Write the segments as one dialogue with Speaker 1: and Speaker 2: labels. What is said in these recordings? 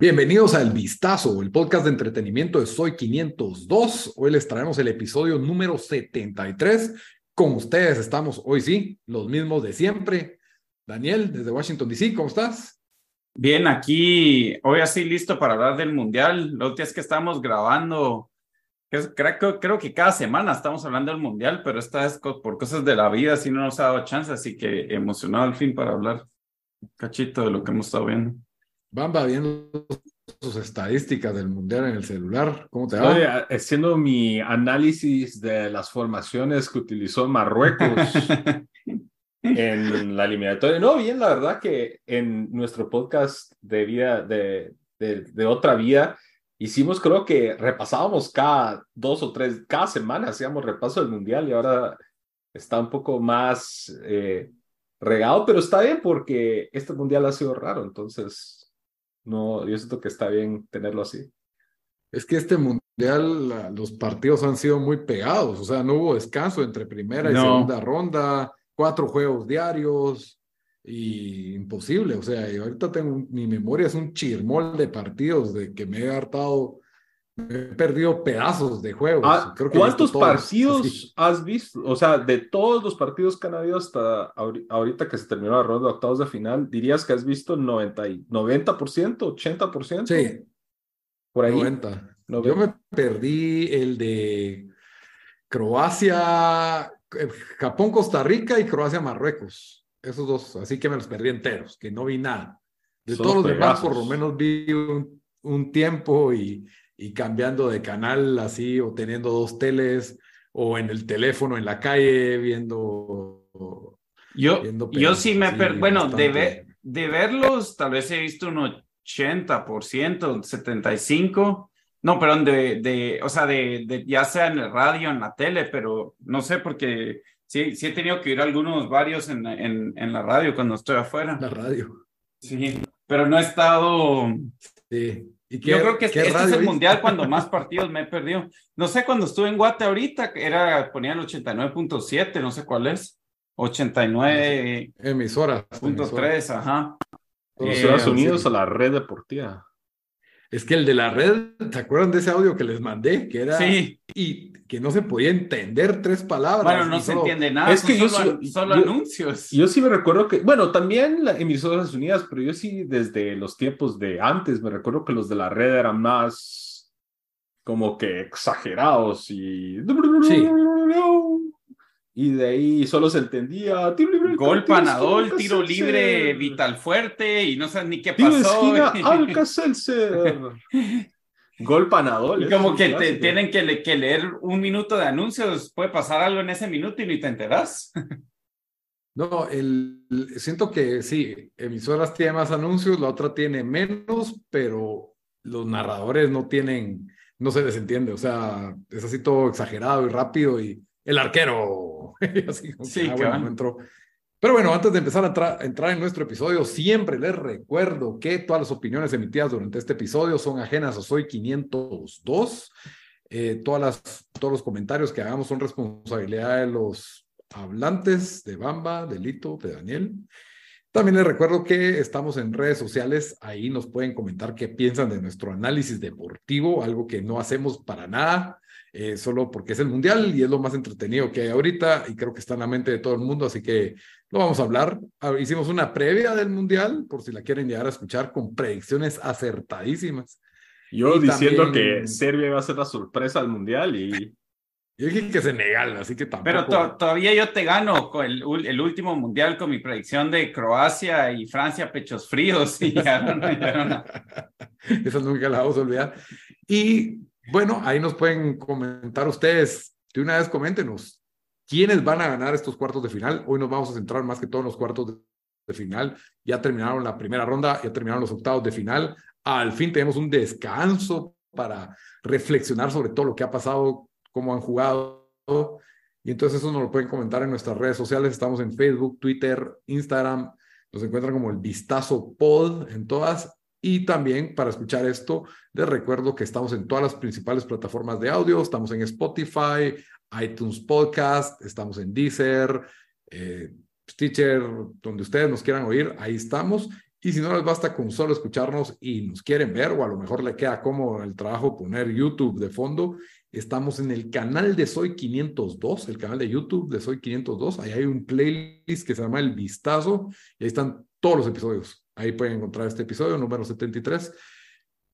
Speaker 1: Bienvenidos a El Vistazo, el podcast de entretenimiento de Soy 502. Hoy les traemos el episodio número 73. Con ustedes estamos hoy sí, los mismos de siempre. Daniel, desde Washington, D.C., ¿cómo estás?
Speaker 2: Bien, aquí hoy así listo para hablar del Mundial. Lo que es que estamos grabando, creo, creo que cada semana estamos hablando del Mundial, pero esta vez por cosas de la vida así no nos ha dado chance, así que emocionado al fin para hablar un cachito de lo que hemos estado viendo.
Speaker 1: Bamba viendo sus estadísticas del mundial en el celular. ¿Cómo te va?
Speaker 3: Estoy haciendo mi análisis de las formaciones que utilizó Marruecos en la eliminatoria. No, bien, la verdad que en nuestro podcast de vida, de, de, de, otra vida, hicimos, creo que repasábamos cada dos o tres, cada semana hacíamos repaso del mundial y ahora está un poco más eh, regado, pero está bien porque este mundial ha sido raro, entonces no, yo siento que está bien tenerlo así.
Speaker 1: Es que este mundial, los partidos han sido muy pegados, o sea, no hubo descanso entre primera y segunda ronda, cuatro juegos diarios, y imposible, o sea, yo ahorita tengo, mi memoria es un chirmol de partidos de que me he hartado He perdido pedazos de juegos.
Speaker 3: Ah, ¿Cuántos partidos has visto? O sea, de todos los partidos que han habido hasta ahorita que se terminó la ronda de octavos de final, ¿dirías que has visto 90%, 90% 80%?
Speaker 1: Sí. Por ahí. 90. Yo me perdí el de Croacia, eh, Japón, Costa Rica y Croacia, Marruecos. Esos dos, así que me los perdí enteros, que no vi nada. De todos los demás, por lo menos vi un, un tiempo y y cambiando de canal así o teniendo dos teles o en el teléfono en la calle viendo.
Speaker 2: Yo, yo sí me, bueno, de, de verlos tal vez he visto un 80%, 75%. No, perdón, de, de o sea, de, de, ya sea en el radio, en la tele, pero no sé, porque sí, sí he tenido que ir algunos, varios en, en, en la radio cuando estoy afuera.
Speaker 1: La radio.
Speaker 2: Sí, pero no he estado.
Speaker 1: Sí.
Speaker 2: Yo creo que este, es el mundial cuando más partidos me he perdido. No sé, cuando estuve en Guate ahorita, era, ponía el 89.7, no sé cuál es. 89.
Speaker 1: Emisoras.
Speaker 2: Punto 3, ajá.
Speaker 3: Los Estados eh, Unidos a la red deportiva.
Speaker 1: Es que el de la red, ¿se acuerdan de ese audio que les mandé? Que era.
Speaker 2: Sí.
Speaker 1: Y que no se podía entender tres palabras.
Speaker 2: Bueno, no se entiende nada. Es que solo, yo solo anuncios.
Speaker 3: Yo sí me recuerdo que, bueno, también la emisoras unidas, pero yo sí desde los tiempos de antes me recuerdo que los de la red eran más como que exagerados y.
Speaker 1: Sí
Speaker 3: y de ahí solo se entendía
Speaker 2: gol panadol, tiro libre vital fuerte y no sabes ni qué pasó.
Speaker 3: gol panadol.
Speaker 2: Y como que te, tienen que, que, leer un minuto de anuncios, puede pasar algo en ese minuto y ni te enteras.
Speaker 1: No, el, siento que sí, emisoras tiene más anuncios, la otra tiene menos, pero los narradores no tienen, no se les entiende, o sea, es así todo exagerado y rápido y el arquero. Así sí, ah, entró. Pero bueno, antes de empezar a entrar en nuestro episodio, siempre les recuerdo que todas las opiniones emitidas durante este episodio son ajenas a Soy 502. Eh, todas las, todos los comentarios que hagamos son responsabilidad de los hablantes de Bamba, de Lito, de Daniel. También les recuerdo que estamos en redes sociales, ahí nos pueden comentar qué piensan de nuestro análisis deportivo, algo que no hacemos para nada. Eh, solo porque es el mundial y es lo más entretenido que hay ahorita y creo que está en la mente de todo el mundo, así que lo vamos a hablar. Ah, hicimos una previa del mundial, por si la quieren llegar a escuchar, con predicciones acertadísimas.
Speaker 3: Yo diciendo que Serbia iba a ser la sorpresa del mundial y...
Speaker 1: Yo dije que Senegal, así que tampoco.
Speaker 2: Pero todavía yo te gano con el, el, último mundial con mi predicción de Croacia y Francia pechos fríos. Y ya no,
Speaker 1: Eso nunca la vamos a olvidar. Y bueno, ahí nos pueden comentar ustedes. De una vez coméntenos quiénes van a ganar estos cuartos de final. Hoy nos vamos a centrar más que todo en los cuartos de final. Ya terminaron la primera ronda, ya terminaron los octavos de final. Al fin tenemos un descanso para reflexionar sobre todo lo que ha pasado, cómo han jugado. Y entonces eso nos lo pueden comentar en nuestras redes sociales. Estamos en Facebook, Twitter, Instagram. Nos encuentran como el Vistazo Pod en todas. Y también para escuchar esto, les recuerdo que estamos en todas las principales plataformas de audio, estamos en Spotify, iTunes Podcast, estamos en Deezer, eh, Stitcher, donde ustedes nos quieran oír, ahí estamos. Y si no les basta con solo escucharnos y nos quieren ver, o a lo mejor le queda como el trabajo poner YouTube de fondo, estamos en el canal de Soy 502, el canal de YouTube de Soy 502. Ahí hay un playlist que se llama El Vistazo y ahí están todos los episodios. Ahí pueden encontrar este episodio número 73.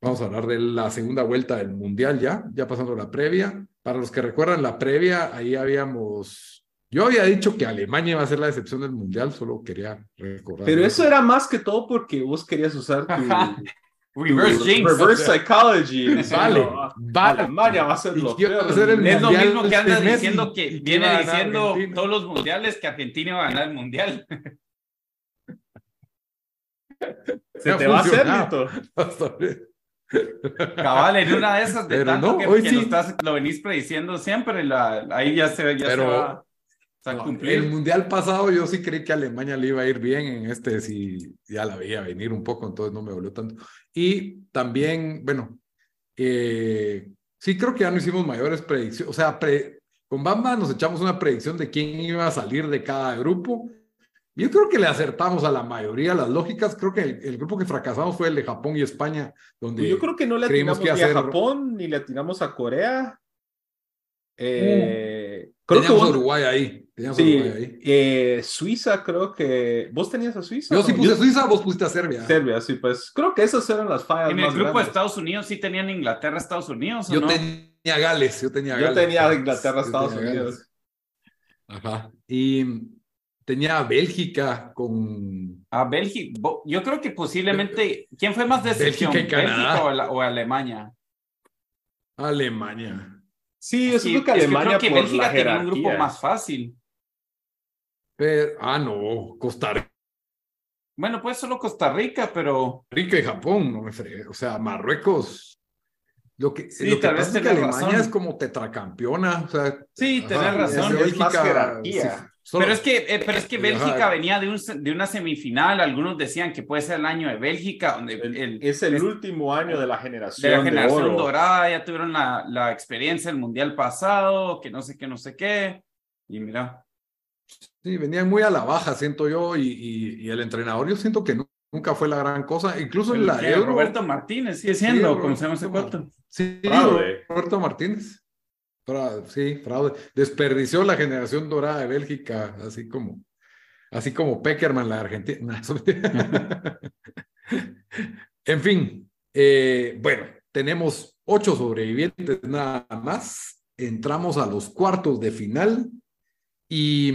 Speaker 1: Vamos a hablar de la segunda vuelta del Mundial ya, ya pasando la previa. Para los que recuerdan la previa, ahí habíamos yo había dicho que Alemania iba a ser la decepción del mundial, solo quería recordar.
Speaker 3: Pero eso era más que todo porque vos querías usar tu, reverse, psychology.
Speaker 1: Vale, vale.
Speaker 3: Alemania va a ser lo
Speaker 2: peor. Es lo mismo que andas diciendo que viene diciendo todos los mundiales que Argentina va a ganar el mundial.
Speaker 3: Se te va a hacer, Lito.
Speaker 2: Cabal, en una de esas de tanto que, lo, estás, lo, venís prediciendo siempre, la, ahí ya se, ya se va
Speaker 1: el mundial pasado yo sí creí que Alemania le iba a ir bien en este, si ya la veía venir un poco, entonces no me volvió tanto. Y también, bueno, eh, sí creo que ya no hicimos mayores predicciones, o sea, con Bamba nos echamos una predicción de quién iba a salir de cada grupo. Yo creo que le acertamos a la mayoría las lógicas. Creo que el, grupo que fracasamos fue el de Japón y España, donde
Speaker 3: pues yo creo que no le atinamos ni a Japón ni le atinamos a Corea. Eh,
Speaker 1: creo que Uruguay ahí sí,
Speaker 3: eh, Suiza creo que... ¿Vos tenías a Suiza?
Speaker 1: Yo sí puse a Suiza, vos pusiste a Serbia.
Speaker 3: Serbia, sí, pues creo que esas eran las fallas
Speaker 2: En el grupo de Estados Unidos sí tenían Inglaterra, Estados Unidos,
Speaker 1: Yo tenía Gales, yo tenía
Speaker 3: Gales. Yo tenía Inglaterra, Estados Unidos.
Speaker 1: Ajá. Y tenía Bélgica con...
Speaker 2: A Bélgica, yo creo que posiblemente... ¿Quién fue más decepción? Bélgica, ¿Bélgica o, Alemania?
Speaker 1: Alemania.
Speaker 3: Sí, yo creo que Alemania
Speaker 2: que Bélgica tenía un grupo más fácil.
Speaker 1: Pero, ah, no, Costa Rica.
Speaker 2: Bueno, pues solo Costa Rica, pero.
Speaker 1: Rica y Japón, no me fregué. O sea, Marruecos. Lo que, lo que pasa es que Alemania es como tetracampeona. O sea,
Speaker 2: sí, tenés razón.
Speaker 3: Es, más jerarquía.
Speaker 2: Pero es que, eh, pero es que Bélgica venía de, un, de una semifinal. Algunos decían que puede ser el año de Bélgica. Donde
Speaker 3: el, es el último año de la generación. De
Speaker 2: la generación dorada. Ya tuvieron la, la experiencia del mundial pasado, que no sé qué, no sé qué. Y mira.
Speaker 1: Sí, venían muy a la baja, siento yo, y, y, el entrenador yo siento que nunca fue la gran cosa, incluso en la Euro.
Speaker 2: Roberto Martínez sigue siendo, como se llama ese cuarto.
Speaker 1: Sí, Roberto Martínez. Sí, fraude. Desperdició la generación dorada de Bélgica, así como, así como Peckerman, la Argentina. en fin, eh, bueno, tenemos ocho sobrevivientes nada más. Entramos a los cuartos de final y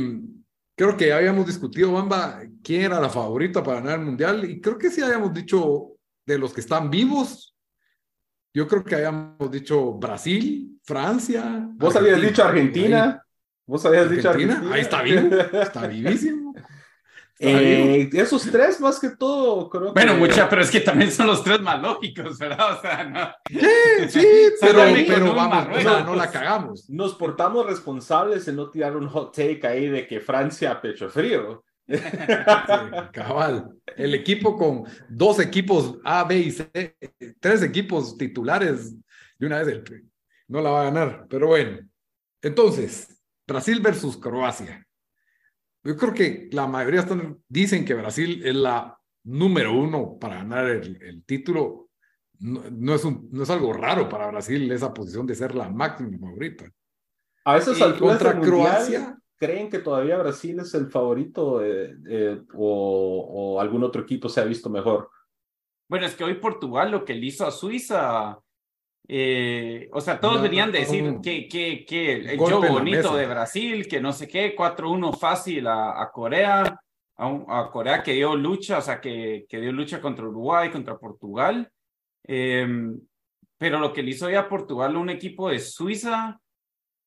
Speaker 1: creo que habíamos discutido, Bamba, quién era la favorita para ganar el mundial. Y creo que sí habíamos dicho de los que están vivos. Yo creo que habíamos dicho Brasil, Francia.
Speaker 3: Vos habías dicho Argentina. Vos habías dicho Argentina.
Speaker 1: Ahí está vivo, está vivísimo.
Speaker 3: Eh, esos tres más que todo, creo
Speaker 2: Bueno, mucha, pero es que también son los tres más lógicos, ¿verdad? O sea, no.
Speaker 1: Sí, sí, pero, pero vamos, no, la cagamos.
Speaker 3: Nos portamos responsables en no tirar un hot take ahí de que Francia pecho frío.
Speaker 1: Cabal. El equipo con dos equipos A, B y C, tres equipos titulares, de una vez no la va a ganar. Pero bueno, entonces, Brasil versus Croacia. Yo creo que la mayoría están, dicen que Brasil es la número uno para ganar el, título. No, es un, no es algo raro para Brasil esa posición de ser la máxima favorita.
Speaker 3: A esas alturas contra Croacia. ¿Creen que todavía Brasil es el favorito o, o algún otro equipo se ha visto mejor?
Speaker 2: Bueno, es que hoy Portugal lo que le hizo a Suiza eh, o sea, todos venían de decir que, que, que el juego bonito de Brasil, que no sé qué, 4-1 fácil a, a Corea, a, Corea que dio lucha, o sea, que, que dio lucha contra Uruguay, contra Portugal. Em, pero lo que le hizo ya a Portugal, un equipo de Suiza,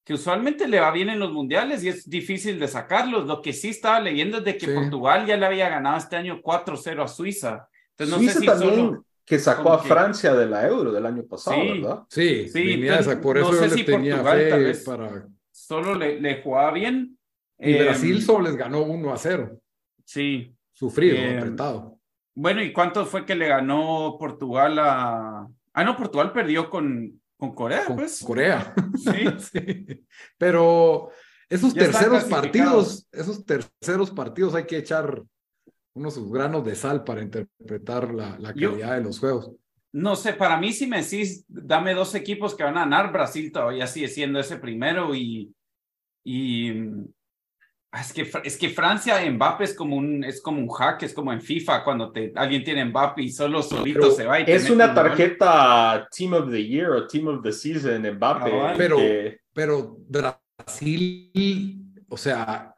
Speaker 2: que usualmente le va bien en los mundiales y es difícil de sacarlos. Lo que sí estaba leyendo es de que Portugal ya le había ganado este año 4-0 a Suiza. Entonces, no
Speaker 3: sé si solo que sacó a Francia de la Euro del año pasado, ¿verdad?
Speaker 1: Sí, sí por eso no sé tenía fe para...
Speaker 2: Solo le, le, jugaba bien.
Speaker 1: Y Brasil em, solo les ganó 1 a 0.
Speaker 2: Sí.
Speaker 1: Sufrido, em, apretado.
Speaker 2: Bueno, ¿y cuánto fue que le ganó Portugal a... Ah, no, Portugal perdió con, con Corea,
Speaker 1: con
Speaker 2: pues.
Speaker 1: Corea. Sí. sí. Pero Esos terceros partidos, esos terceros partidos hay que echar unos granos de sal para interpretar la, la calidad de los juegos.
Speaker 2: No sé, para mí si me decís, dame dos equipos que van a ganar, Brasil todavía sigue siendo ese primero y, y es que, es que Francia, Mbappé es como un, es como un hack, es como en FIFA cuando te, alguien tiene Mbappé y solo solito se va. Y
Speaker 3: es una tarjeta Team of the Year o Team of the Season, Mbappé.
Speaker 1: Ah, pero, pero Brasil, o sea,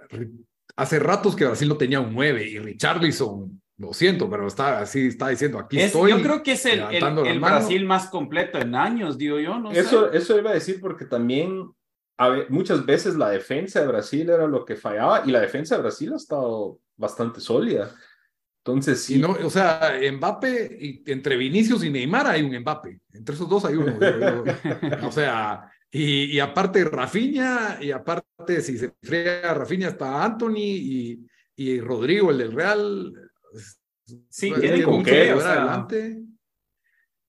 Speaker 1: hace ratos que Brasil no tenía un 9 y Richarlison lo siento, pero está así, está diciendo aquí estoy.
Speaker 2: Yo creo que es el, el, Brasil más completo en años, digo yo. No
Speaker 3: eso, eso iba a decir porque también muchas veces la defensa de Brasil era lo que fallaba y la defensa de Brasil ha estado bastante sólida. Entonces, sí.
Speaker 1: no, o sea, Mbappé, y, entre Vinicius y Neymar hay un Mbappé. Entre esos dos hay uno. o sea, y, y, aparte Rafinha, y aparte si se friega Rafinha está Anthony y, y Rodrigo, el del Real.
Speaker 2: Sí, tiene con qué,
Speaker 1: adelante.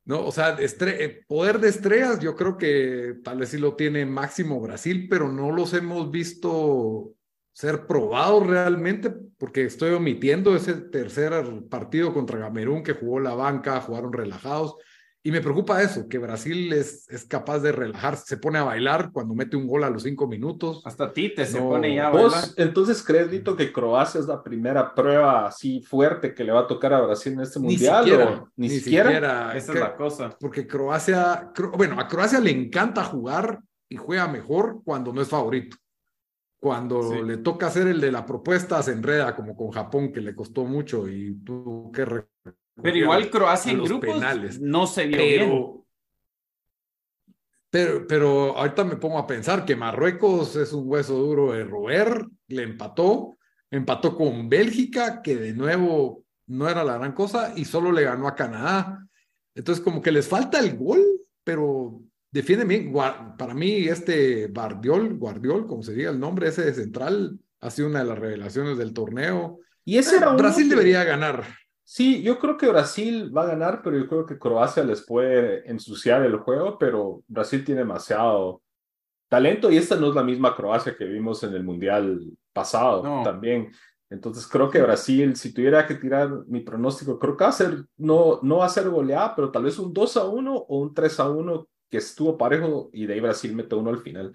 Speaker 1: No, o sea, eh, poder de estrellas, yo creo que tal vez sí lo tiene máximo Brasil, pero no los hemos visto ser probados realmente, porque estoy omitiendo ese tercer partido contra Camerún que jugó la banca, jugaron relajados. Y me preocupa eso, que Brasil es, es capaz de relajarse, se pone a bailar cuando mete un gol a los cinco minutos.
Speaker 2: Hasta Tite se pone ya a bailar. ¿Vos
Speaker 3: entonces crees, Dito, que Croacia es la primera prueba así fuerte que le va a tocar a Brasil en este mundial?
Speaker 1: Ni siquiera. Ni, siquiera?
Speaker 2: Esa es la cosa.
Speaker 1: Porque Croacia, bueno, a Croacia le encanta jugar y juega mejor cuando no es favorito. Cuando le toca hacer el de la propuesta, se enreda como con Japón, que le costó mucho y tuvo que
Speaker 2: pero igual Croacia en grupos no se vio pero, bien.
Speaker 1: Pero, pero ahorita me pongo a pensar que Marruecos es un hueso duro de roer, le empató, empató con Bélgica, que de nuevo no era la gran cosa, y solo le ganó a Canadá. Entonces, como que les falta el gol, pero defiende bien. Para mí, este Guardiol, Guardiol, como se diga el nombre, ese de central, ha sido una de las revelaciones del torneo.
Speaker 3: Y ese era
Speaker 1: Brasil debería ganar.
Speaker 3: Sí, yo creo que Brasil va a ganar, pero yo creo que Croacia les puede ensuciar el juego, pero Brasil tiene demasiado talento y esta no es la misma Croacia que vimos en el Mundial pasado también. Entonces creo que Brasil, si tuviera que tirar mi pronóstico, creo que va a ser, no, no va a ser goleada, pero tal vez un 2 a 1 o un 3 a 1 que estuvo parejo y de ahí Brasil mete uno al final.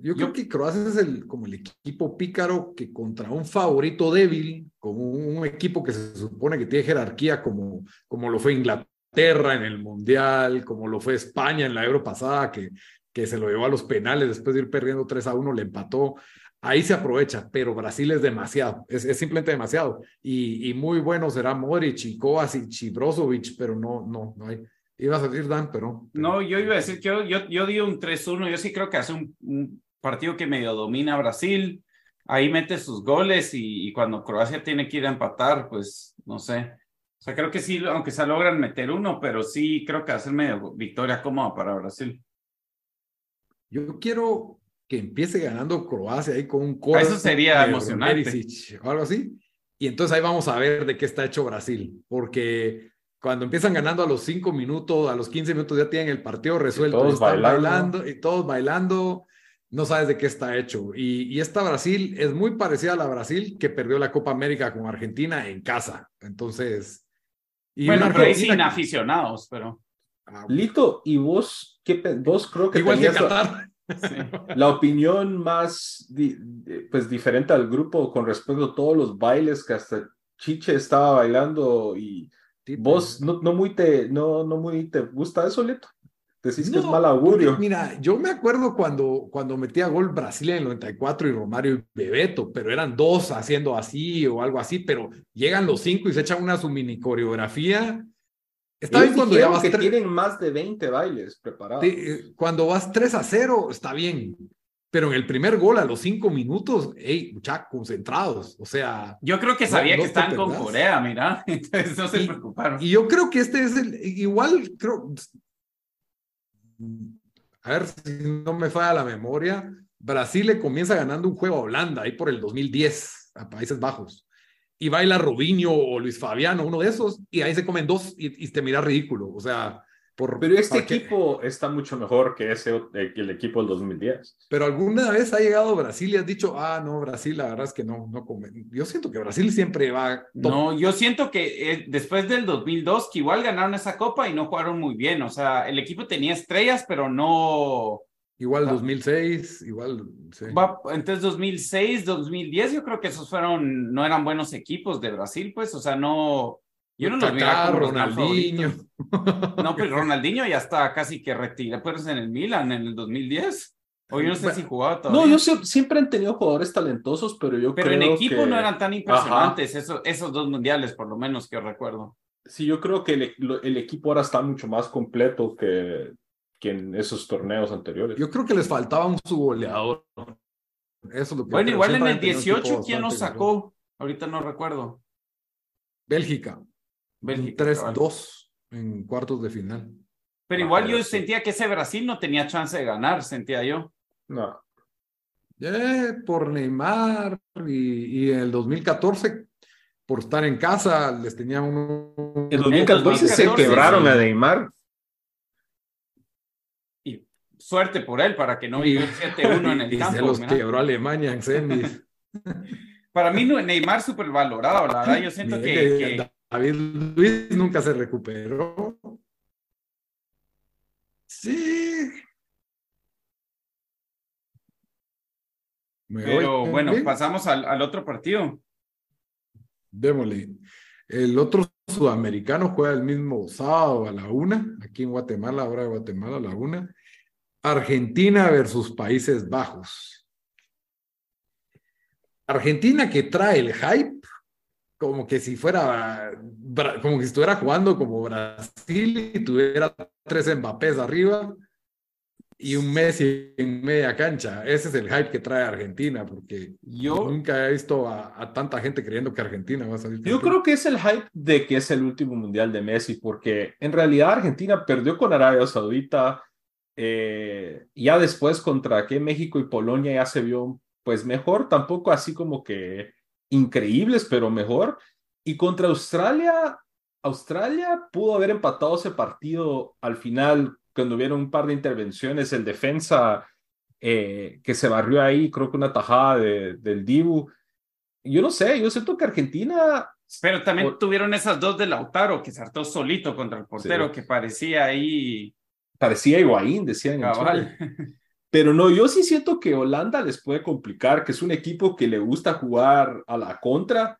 Speaker 1: Yo creo que Croacia es el, como el equipo pícaro que contra un favorito débil, como un, equipo que se supone que tiene jerarquía, como, como lo fue Inglaterra en el Mundial, como lo fue España en la Euro pasada, que, que se lo llevó a los penales después de ir perdiendo 3 a 1, le empató. Ahí se aprovecha, pero Brasil es demasiado, es, es simplemente demasiado. Y, y, muy bueno será Modric y Kovacic y Brozovic, pero no, no, no hay. Ibas a decir Dan, pero,
Speaker 2: No, yo iba a decir yo, yo, yo di un 3-1, yo sí creo que hace un partido que medio domina Brasil, ahí mete sus goles y, cuando Croacia tiene que ir a empatar, pues no sé. O sea, creo que sí, aunque se logran meter uno, pero sí creo que hacer medio victoria cómoda para Brasil.
Speaker 1: Yo quiero que empiece ganando Croacia ahí con un
Speaker 2: Eso sería emocionante.
Speaker 1: O algo así. Y entonces ahí vamos a ver de qué está hecho Brasil, porque cuando empiezan ganando a los cinco minutos, a los 15 minutos ya tienen el partido resuelto. todos bailando. y todos bailando no sabes de qué está hecho. Y, esta Brasil es muy parecida a la Brasil que perdió la Copa América con Argentina en casa. Entonces.
Speaker 2: Y bueno, pero sin aficionados, pero.
Speaker 3: Ah, Lito, ¿y vos qué vos creo que
Speaker 1: igual que Qatar?
Speaker 3: La, opinión más pues diferente al grupo con respecto a todos los bailes que hasta Chiche estaba bailando y vos no, no muy te no no muy te gusta eso Lito Decís que es mal augurio.
Speaker 1: mira, yo me acuerdo cuando, cuando metía gol Brasil en el 94 y Romario y Bebeto, pero eran dos haciendo así o algo así, pero llegan los cinco y se echan una su mini coreografía.
Speaker 3: Está bien cuando ya vas que tienen más de 20 bailes preparados.
Speaker 1: Eh, cuando vas 3 a 0, está bien. Pero en el primer gol, a los cinco minutos, hey, muchachos, concentrados. O sea.
Speaker 2: Yo creo que sabía que están con Corea, mira. Entonces no se preocuparon.
Speaker 1: Y yo creo que este es el. Igual, creo a ver si no me falla la memoria, Brasil le comienza ganando un juego a Holanda ahí por el 2010 a Países Bajos. Y baila Robinho o Luis Fabiano, uno de esos, y ahí se comen dos y, te mira ridículo. O sea,
Speaker 3: pero este equipo está mucho mejor que ese eh, el equipo del 2010.
Speaker 1: Pero alguna vez ha llegado Brasil y has dicho, ah, no, Brasil, la verdad es que no, no Yo siento que Brasil siempre va.
Speaker 2: No, yo siento que eh, después del 2002, que igual ganaron esa copa y no jugaron muy bien. O sea, el equipo tenía estrellas, pero no.
Speaker 1: Igual 2006, igual.
Speaker 2: Sí. entonces 2006, 2010, yo creo que esos fueron, no eran buenos equipos de Brasil, pues, o sea, no yo no lo miraba como Ronaldinho. No, pues Ronaldinho ya está casi que retirado, pues en el Milan en el 2010. O yo no sé si jugaba todavía.
Speaker 3: No, yo siempre han tenido jugadores talentosos, pero yo
Speaker 2: pero creo Pero en equipo no eran tan impresionantes esos, esos dos mundiales, por lo menos que recuerdo.
Speaker 3: Sí, yo creo que el, el, equipo ahora está mucho más completo que, que en esos torneos anteriores.
Speaker 1: Yo creo que les faltaba un subgoleador.
Speaker 2: Eso lo que bueno, igual en el 18, ¿quién nos sacó? Ahorita no recuerdo.
Speaker 1: Bélgica. Bélgica. 3-2 en cuartos de final.
Speaker 2: Pero igual yo sentía que ese Brasil no tenía chance de ganar, sentía yo.
Speaker 3: No.
Speaker 1: Eh, por Neymar y, en el 2014 por estar en casa les tenía uno.
Speaker 3: En 2014, se quebraron a Neymar.
Speaker 2: Y suerte por él para que no viviera 7-1 en el y campo. Se
Speaker 1: los quebró Alemania en semis.
Speaker 2: para mí Neymar súper valorado, la verdad. Yo siento que
Speaker 1: David Luis nunca se recuperó. Sí.
Speaker 2: Pero bueno, pasamos al, otro partido.
Speaker 1: Démosle. El otro sudamericano juega el mismo sábado a la una, aquí en Guatemala, ahora de Guatemala a la una. Argentina versus Países Bajos. Argentina que trae el hype como que si fuera, como que estuviera jugando como Brasil y tuviera tres Mbappés arriba y un Messi en media cancha. Ese es el hype que trae Argentina, porque yo nunca he visto a, tanta gente creyendo que Argentina va a salir.
Speaker 3: Yo creo que es el hype de que es el último mundial de Messi, porque en realidad Argentina perdió con Arabia Saudita. Eh, ya después contra que México y Polonia ya se vio pues mejor, tampoco así como que increíbles, pero mejor. Y contra Australia, Australia pudo haber empatado ese partido al final, cuando hubieron un par de intervenciones, el defensa eh, que se barrió ahí, creo que una tajada del Dibu. Yo no sé, yo siento que Argentina...
Speaker 2: Pero también tuvieron esas dos de Lautaro, que saltó solito contra el portero, que parecía ahí...
Speaker 3: Parecía Higuaín, decían. Pero no, yo sí siento que Holanda les puede complicar, que es un equipo que le gusta jugar a la contra.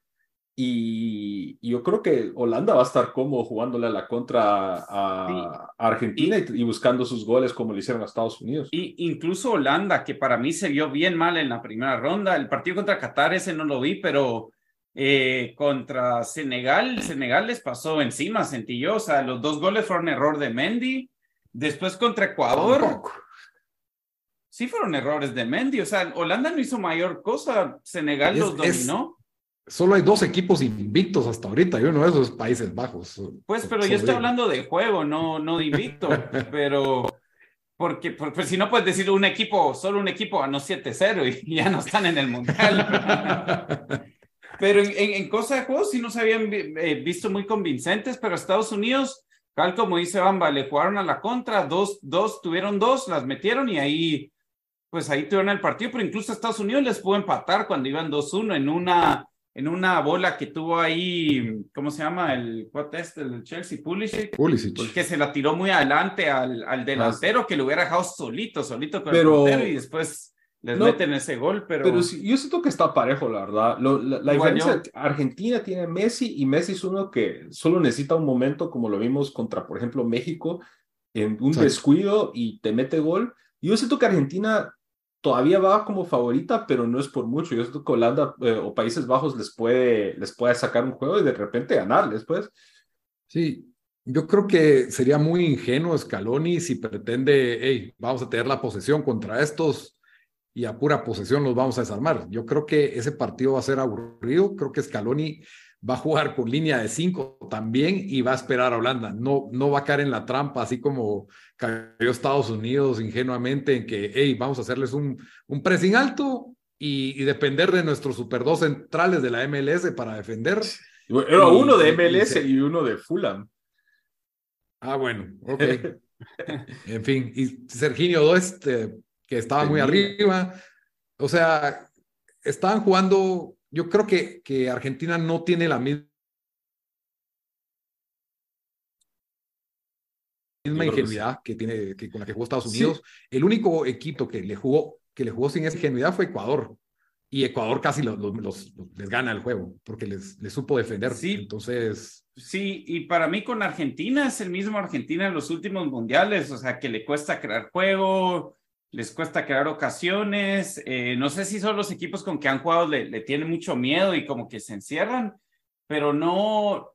Speaker 3: Y, yo creo que Holanda va a estar cómodo jugándole a la contra a, Argentina y, buscando sus goles como lo hicieron a Estados Unidos.
Speaker 2: Y incluso Holanda, que para mí se vio bien mal en la primera ronda. El partido contra Qatar, ese no lo vi, pero eh, contra Senegal, Senegal les pasó encima, sentí yo. O sea, los dos goles fueron error de Mendy. Después contra Ecuador sí fueron errores de Mendy. O sea, Holanda no hizo mayor cosa, Senegal los dominó.
Speaker 1: solo hay dos equipos invictos hasta ahorita y uno de esos Países Bajos.
Speaker 2: Pues, pero yo estoy hablando de juego, no, no de invicto. pero, porque, pues si no puedes decir un equipo, solo un equipo ganó 7-0 y ya no están en el Mundial. pero en, en, cosa de juego sí nos habían eh, visto muy convincentes, pero Estados Unidos, tal como dice Bamba, le jugaron a la contra, dos, dos, tuvieron dos, las metieron y ahí pues ahí tuvieron el partido, pero incluso Estados Unidos les pudo empatar cuando iban 2-1 en una, en una bola que tuvo ahí, ¿cómo se llama? El cuate este del Chelsea, Pulisic.
Speaker 1: Pulisic.
Speaker 2: Pues, que se la tiró muy adelante al, al delantero que lo hubiera dejado solito, solito con el portero y después les meten ese gol, pero...
Speaker 3: Pero sí, yo siento que está parejo, la verdad. la, diferencia, Argentina tiene Messi y Messi es uno que solo necesita un momento como lo vimos contra, por ejemplo, México, en un descuido y te mete gol. Yo siento que Argentina todavía va como favorita, pero no es por mucho. Yo creo que Holanda eh, o Países Bajos les puede, les puede sacar un juego y de repente ganarles, pues.
Speaker 1: Sí, yo creo que sería muy ingenuo Scaloni si pretende, hey, vamos a tener la posesión contra estos y a pura posesión los vamos a desarmar. Yo creo que ese partido va a ser aburrido. Creo que Scaloni va a jugar con línea de cinco también y va a esperar a Holanda. No, no va a caer en la trampa, así como cayó Estados Unidos ingenuamente en que, hey, vamos a hacerles un, un pressing alto y, depender de nuestros super dos centrales de la MLS para defender.
Speaker 3: Era uno de MLS y, uno de Fulham.
Speaker 1: Ah, bueno, ok. en fin, y Serginio Doest, que estaba muy arriba. O sea, estaban jugando, yo creo que, que Argentina no tiene la misma ingenuidad que tiene que con la que jugó Estados Unidos. El único equipo que le jugó que le jugó sin esa ingenuidad fue Ecuador y Ecuador casi los, los, les gana el juego porque les, les supo defender. Sí. Entonces.
Speaker 2: Sí, y para mí con Argentina es el mismo Argentina en los últimos mundiales, o sea, que le cuesta crear juego, les cuesta crear ocasiones. Eh, no sé si son los equipos con que han jugado le, le tienen mucho miedo y como que se encierran, pero no,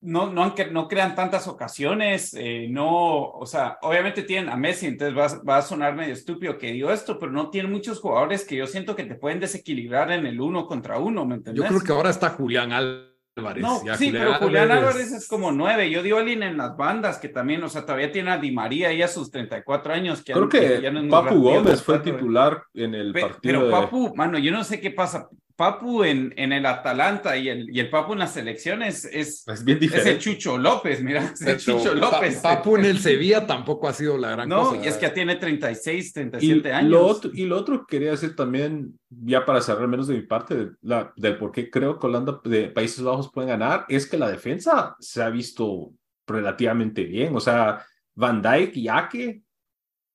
Speaker 2: no, no, no crean tantas ocasiones, eh, no, o sea, obviamente tienen a Messi, entonces va, va, a sonar medio estúpido que digo esto, pero no tienen muchos jugadores que yo siento que te pueden desequilibrar en el uno contra uno, ¿me entiendes?
Speaker 1: Yo creo que ahora está Julián Álvarez.
Speaker 2: No, sí, pero Julián Álvarez... es como nueve. Yo digo alguien en las bandas que también, o sea, todavía tiene a Di María y a sus 34 años. Que
Speaker 3: creo que, ya no Papu Gómez fue titular en el partido.
Speaker 2: Pero Papu, mano, yo no sé qué pasa. Papu en, en el Atalanta y el, y el Papu en las selecciones es,
Speaker 3: es bien diferente.
Speaker 2: Es el Chucho López, mira, es el Chucho López.
Speaker 1: Papu en el Sevilla tampoco ha sido la gran cosa.
Speaker 2: No, y es que ya tiene 36, 37 años.
Speaker 3: Lo otro, y lo otro que quería decir también, ya para cerrar menos de mi parte, la, del por qué creo que Holanda de Países Bajos pueden ganar, es que la defensa se ha visto relativamente bien. O sea, Van Dijk y Ake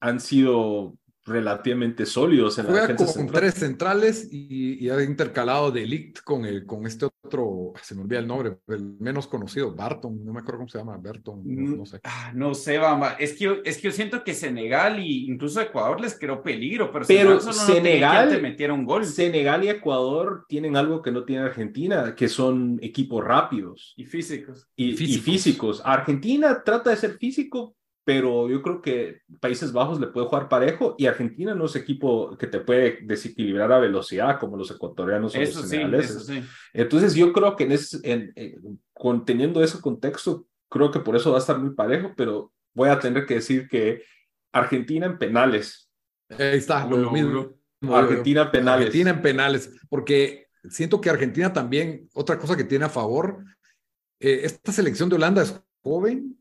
Speaker 3: han sido relativamente sólidos en
Speaker 1: la defensa con tres centrales y, ha intercalado de Ligt con, el, con este otro, se me olvida el nombre, el menos conocido, Barton, no me acuerdo cómo se llama, Barton, no, sé.
Speaker 2: Ah, no sé, vamos, es que, yo, es que yo siento que Senegal e incluso Ecuador les creó peligro, pero,
Speaker 3: pero Senegal, no metieron gol. Senegal y Ecuador tienen algo que no tiene Argentina, que son equipos rápidos.
Speaker 2: Y físicos.
Speaker 3: y físicos. Argentina trata de ser físico, pero yo creo que Países Bajos le puede jugar parejo y Argentina no es equipo que te puede desequilibrar a velocidad como los ecuatorianos o los senegaleses. Entonces yo creo que en ese, en, teniendo ese contexto, creo que por eso va a estar muy parejo, pero voy a tener que decir que Argentina en penales.
Speaker 1: Ahí está, lo, mismo.
Speaker 3: Argentina en penales.
Speaker 1: Argentina en penales, porque siento que Argentina también, otra cosa que tiene a favor, eh, esta selección de Holanda es joven,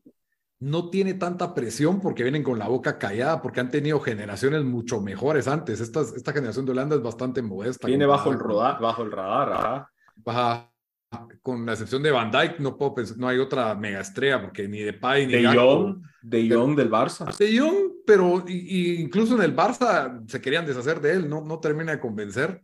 Speaker 1: no tiene tanta presión porque vienen con la boca callada, porque han tenido generaciones mucho mejores antes. Esta, esta generación de Holanda es bastante modesta.
Speaker 3: Viene bajo el, radar, bajo el radar,
Speaker 1: ajá. con la excepción de Van Dijk, no puedo pensar, no hay otra mega estrella, porque ni de Pai ni
Speaker 3: de Jong, de Jong del Barça.
Speaker 1: De Jong, pero incluso en el Barça se querían deshacer de él, no, no termina de convencer.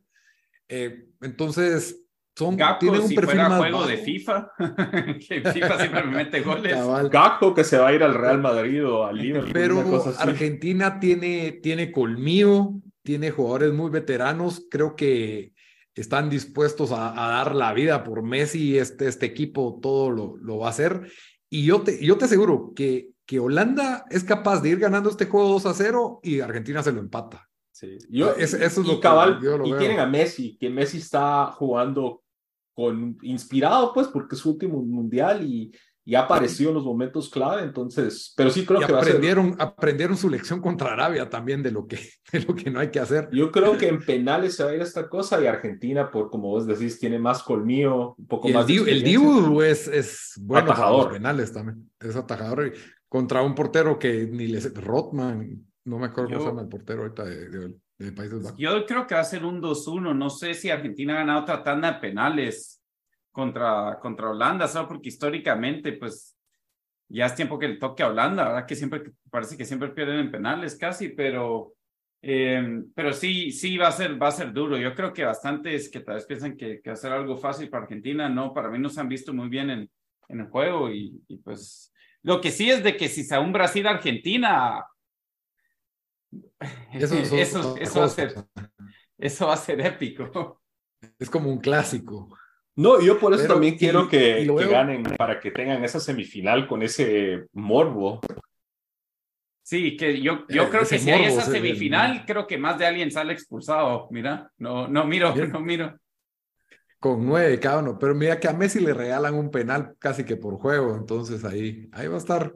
Speaker 1: Eh, entonces, son, tienen un
Speaker 2: si perfil fuera juego de FIFA, que FIFA siempre me mete goles.
Speaker 3: Gajo que se va a ir al Real Madrid o al Liverpool.
Speaker 1: Pero Argentina tiene, tiene colmillo, tiene jugadores muy veteranos, creo que están dispuestos a, dar la vida por Messi, este, este equipo todo lo, lo va a hacer. Y yo te, yo te aseguro que, que Holanda es capaz de ir ganando este juego 2 a 0 y Argentina se lo empata.
Speaker 3: Sí. Yo, eso es lo cabal, y tienen a Messi, que Messi está jugando con, inspirado, pues, porque es su último mundial y, y ha aparecido en los momentos clave, entonces, pero sí creo que
Speaker 1: aprendieron, aprendieron su lección contra Arabia también de lo, que, de lo que no hay que hacer.
Speaker 3: Yo creo que en penales se va a ir esta cosa y Argentina, por como vos decís, tiene más colmillo, un poco más.
Speaker 1: El, el Dibu es, es bueno atajador. los penales también, es atajador contra un portero que ni les Rotman, no me acuerdo cómo se llama el portero ahorita de, de,
Speaker 2: yo creo que va a ser un 2-1. No sé si Argentina ha ganado otra tanda de penales contra, contra Holanda, solo porque históricamente, pues ya es tiempo que le toque a Holanda, ¿verdad? Que siempre parece que siempre pierden en penales casi, pero, eh, pero sí, sí va a ser, va a ser duro. Yo creo que bastantes que tal vez piensan que, que ser algo fácil para Argentina, no, para mí no se han visto muy bien en, en el juego y, y pues lo que sí es de que si sea un Brasil-Argentina, eso, eso, va a ser, eso va a ser épico.
Speaker 1: Es como un clásico.
Speaker 3: No, yo por eso también quiero que, ganen para que tengan esa semifinal con ese morbo.
Speaker 2: Sí, que yo, yo eh, creo que si hay esa semifinal, creo que más de alguien sale expulsado. Mira, no, no miro, no miro.
Speaker 1: Con nueve cada uno, pero mira que a Messi le regalan un penal casi que por juego, entonces ahí, ahí va a estar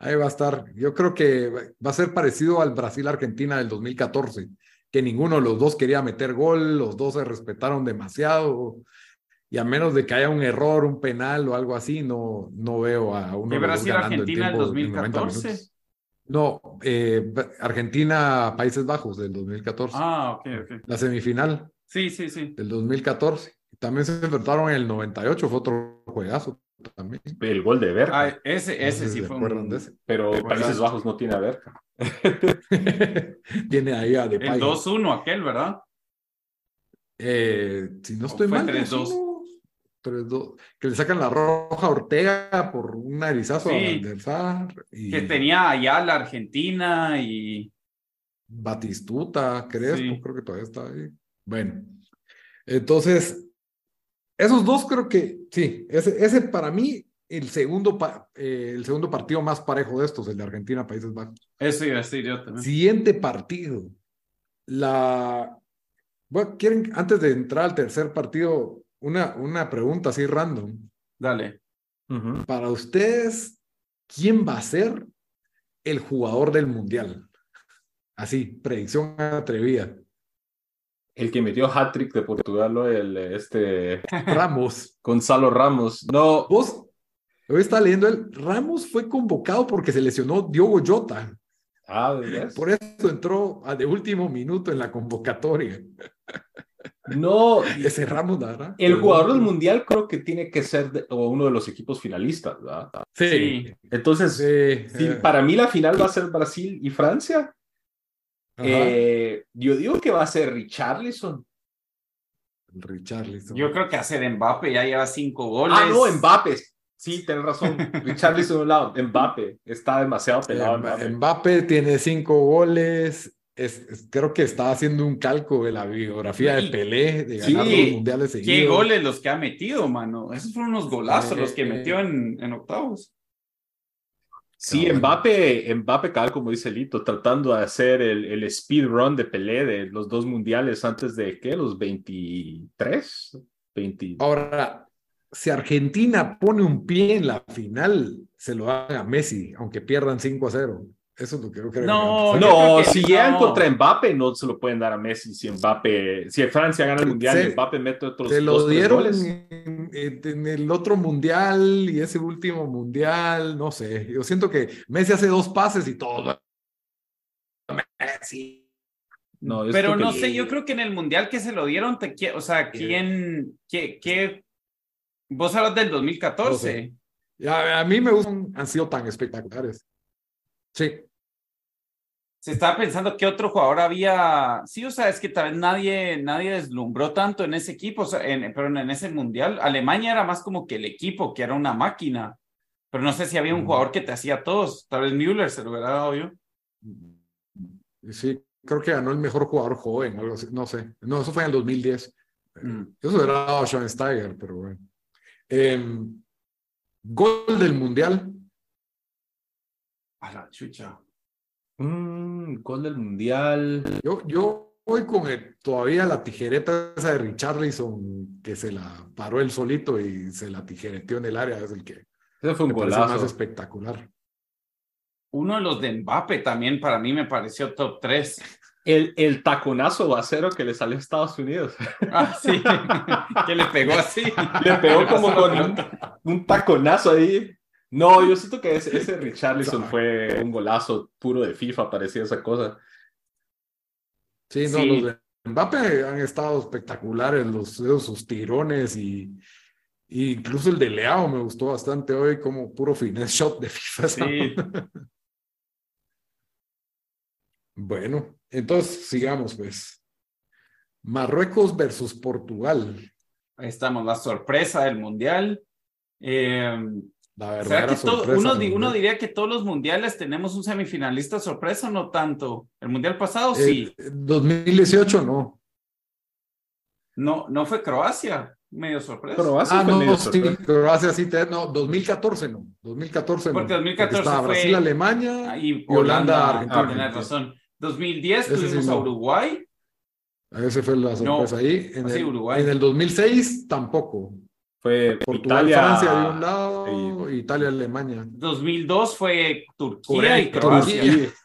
Speaker 1: Ahí va a estar. Yo creo que va a ser parecido al Brasil-Argentina del 2014, que ninguno de los dos quería meter gol, los dos se respetaron demasiado y a menos de que haya un error, un penal o algo así, no, no veo a uno
Speaker 2: de Brasil-Argentina en 2014?
Speaker 1: No, eh, Argentina-Países Bajos del 2014.
Speaker 2: Ah, ok, ok.
Speaker 1: La semifinal.
Speaker 2: Sí, sí, sí.
Speaker 1: Del 2014. También se enfrentaron en el 98, fue otro juegazo también.
Speaker 3: El gol de Berca.
Speaker 2: Ah, ese, ese sí fue un...
Speaker 3: ese. Pero Países Bajos no tiene a Berca.
Speaker 1: tiene ahí a
Speaker 2: Depay. El 2-1 aquel, ¿verdad?
Speaker 1: Eh, si no estoy mal. 3-2 que le sacan la roja a Ortega por un narizazo sí,
Speaker 2: y... Que tenía allá la Argentina y.
Speaker 1: Batistuta, Crespo, creo que todavía está ahí. Bueno, entonces, esos dos creo que sí, ese, ese para mí, el segundo, eh, el segundo partido más parejo de estos, el de Argentina, Países Bajos.
Speaker 2: Iba a decir yo también.
Speaker 1: Siguiente partido. La. Bueno, ¿quieren, antes de entrar al tercer partido, una, una pregunta así random.
Speaker 2: Dale.
Speaker 1: Para ustedes, ¿quién va a ser el jugador del mundial? Así, predicción atrevida.
Speaker 3: El que metió hat-trick de Portugal, el este
Speaker 1: Ramos.
Speaker 3: Gonzalo Ramos. No.
Speaker 1: Vos, hoy está leyendo él. Ramos fue convocado porque se lesionó Diogo Jota.
Speaker 3: Ah,
Speaker 1: Por eso entró a de último minuto en la convocatoria.
Speaker 3: No.
Speaker 1: Ese Ramos, ¿verdad?
Speaker 3: El jugador del mundial creo que tiene que ser uno de los equipos finalistas, ¿verdad?
Speaker 1: Sí.
Speaker 3: Entonces, eh. para mí la final va a ser Brasil y Francia. Eh, yo digo que va a ser Richarlison.
Speaker 1: Richarlison.
Speaker 2: Yo creo que va a ser Mbappe, ya lleva cinco goles.
Speaker 3: Ah, no, Mbappe. Sí, tienes razón. Richarlison a un lado. Mbappe. Está demasiado pelado.
Speaker 1: Mbappe. Mbappe tiene cinco goles creo que estaba haciendo un calco de la biografía de Pelé, de ganar los mundiales seguidos.
Speaker 2: Qué goles los que ha metido, mano. Esos fueron unos golazos los que metió en, en octavos.
Speaker 3: Sí, Mbappe, Mbappe, como dice Lito, tratando de hacer el, el speed run de Pelé de los dos mundiales antes de, ¿qué? Los 23, 20.
Speaker 1: Ahora, si Argentina pone un pie en la final, se lo haga Messi, aunque pierdan 5 a 0. Eso es lo que yo creo.
Speaker 3: No, no, si llegan contra Mbappe, no se lo pueden dar a Messi. Si Mbappe, si Francia gana el mundial, Mbappe mete otros.
Speaker 1: Se lo dieron en, en, el otro mundial y ese último mundial, no sé. Yo siento que Messi hace dos pases y todo.
Speaker 2: Messi. No, Pero no sé, yo creo que en el mundial que se lo dieron, te, o sea, ¿quién, qué, qué? Vos hablas del 2014.
Speaker 1: a mí me gustan, han sido tan espectaculares. Sí
Speaker 2: se estaba pensando qué otro jugador había. Sí, o sea, es que tal vez nadie, nadie deslumbró tanto en ese equipo, o sea, en, pero en ese mundial. Alemania era más como que el equipo, que era una máquina. Pero no sé si había un jugador que te hacía todos. Tal vez Müller se lo hubiera dado yo.
Speaker 1: Sí, creo que ganó el mejor jugador joven, algo así. No sé. No, eso fue en el 2010. Mm. Eso hubiera dado a Schoensteiger, pero bueno. Em, gol del mundial.
Speaker 2: A la chucha.
Speaker 3: Mmm, gol del mundial.
Speaker 1: Yo, yo voy con todavía la tijereta esa de Richarlison, que se la paró él solito y se la tijereteó en el área, es el que
Speaker 3: Ese fue un golazo.
Speaker 1: más espectacular.
Speaker 2: Uno de los de Mbappe también para mí me pareció top 3.
Speaker 3: El, el taconazo acero que le salió a Estados Unidos.
Speaker 2: Ah, sí, que le pegó así.
Speaker 3: Le pegó como con un taconazo ahí. No, yo siento que ese, ese Richarlison fue un golazo puro de FIFA, parecía esa cosa.
Speaker 1: Sí, no, los de Mbappé han estado espectaculares, los, sus tirones y, incluso el de Leao me gustó bastante hoy como puro finesse shot de FIFA. Sí. bueno, entonces sigamos pues. Marruecos versus Portugal.
Speaker 2: Ahí estamos, la sorpresa del Mundial. Eh, uno, diría que todos los mundiales tenemos un semifinalista sorpresa, no tanto. El mundial pasado sí.
Speaker 1: 2018 no.
Speaker 2: No, no fue Croacia, medio sorpresa.
Speaker 1: Croacia ah, no, sí, Croacia sí, no, 2014 no, 2014
Speaker 2: Porque 2014
Speaker 1: estaba
Speaker 2: fue
Speaker 1: Brasil, Alemania
Speaker 2: y Holanda, Argentina. razón. 2010 tuvimos a Uruguay.
Speaker 1: Ese fue la sorpresa ahí. En, el,
Speaker 2: Uruguay.
Speaker 1: en el 2006 tampoco.
Speaker 3: Fue Portugal, Italia,
Speaker 1: Francia de un lado, y, Italia, Alemania.
Speaker 2: 2002 fue Turquía y Croacia.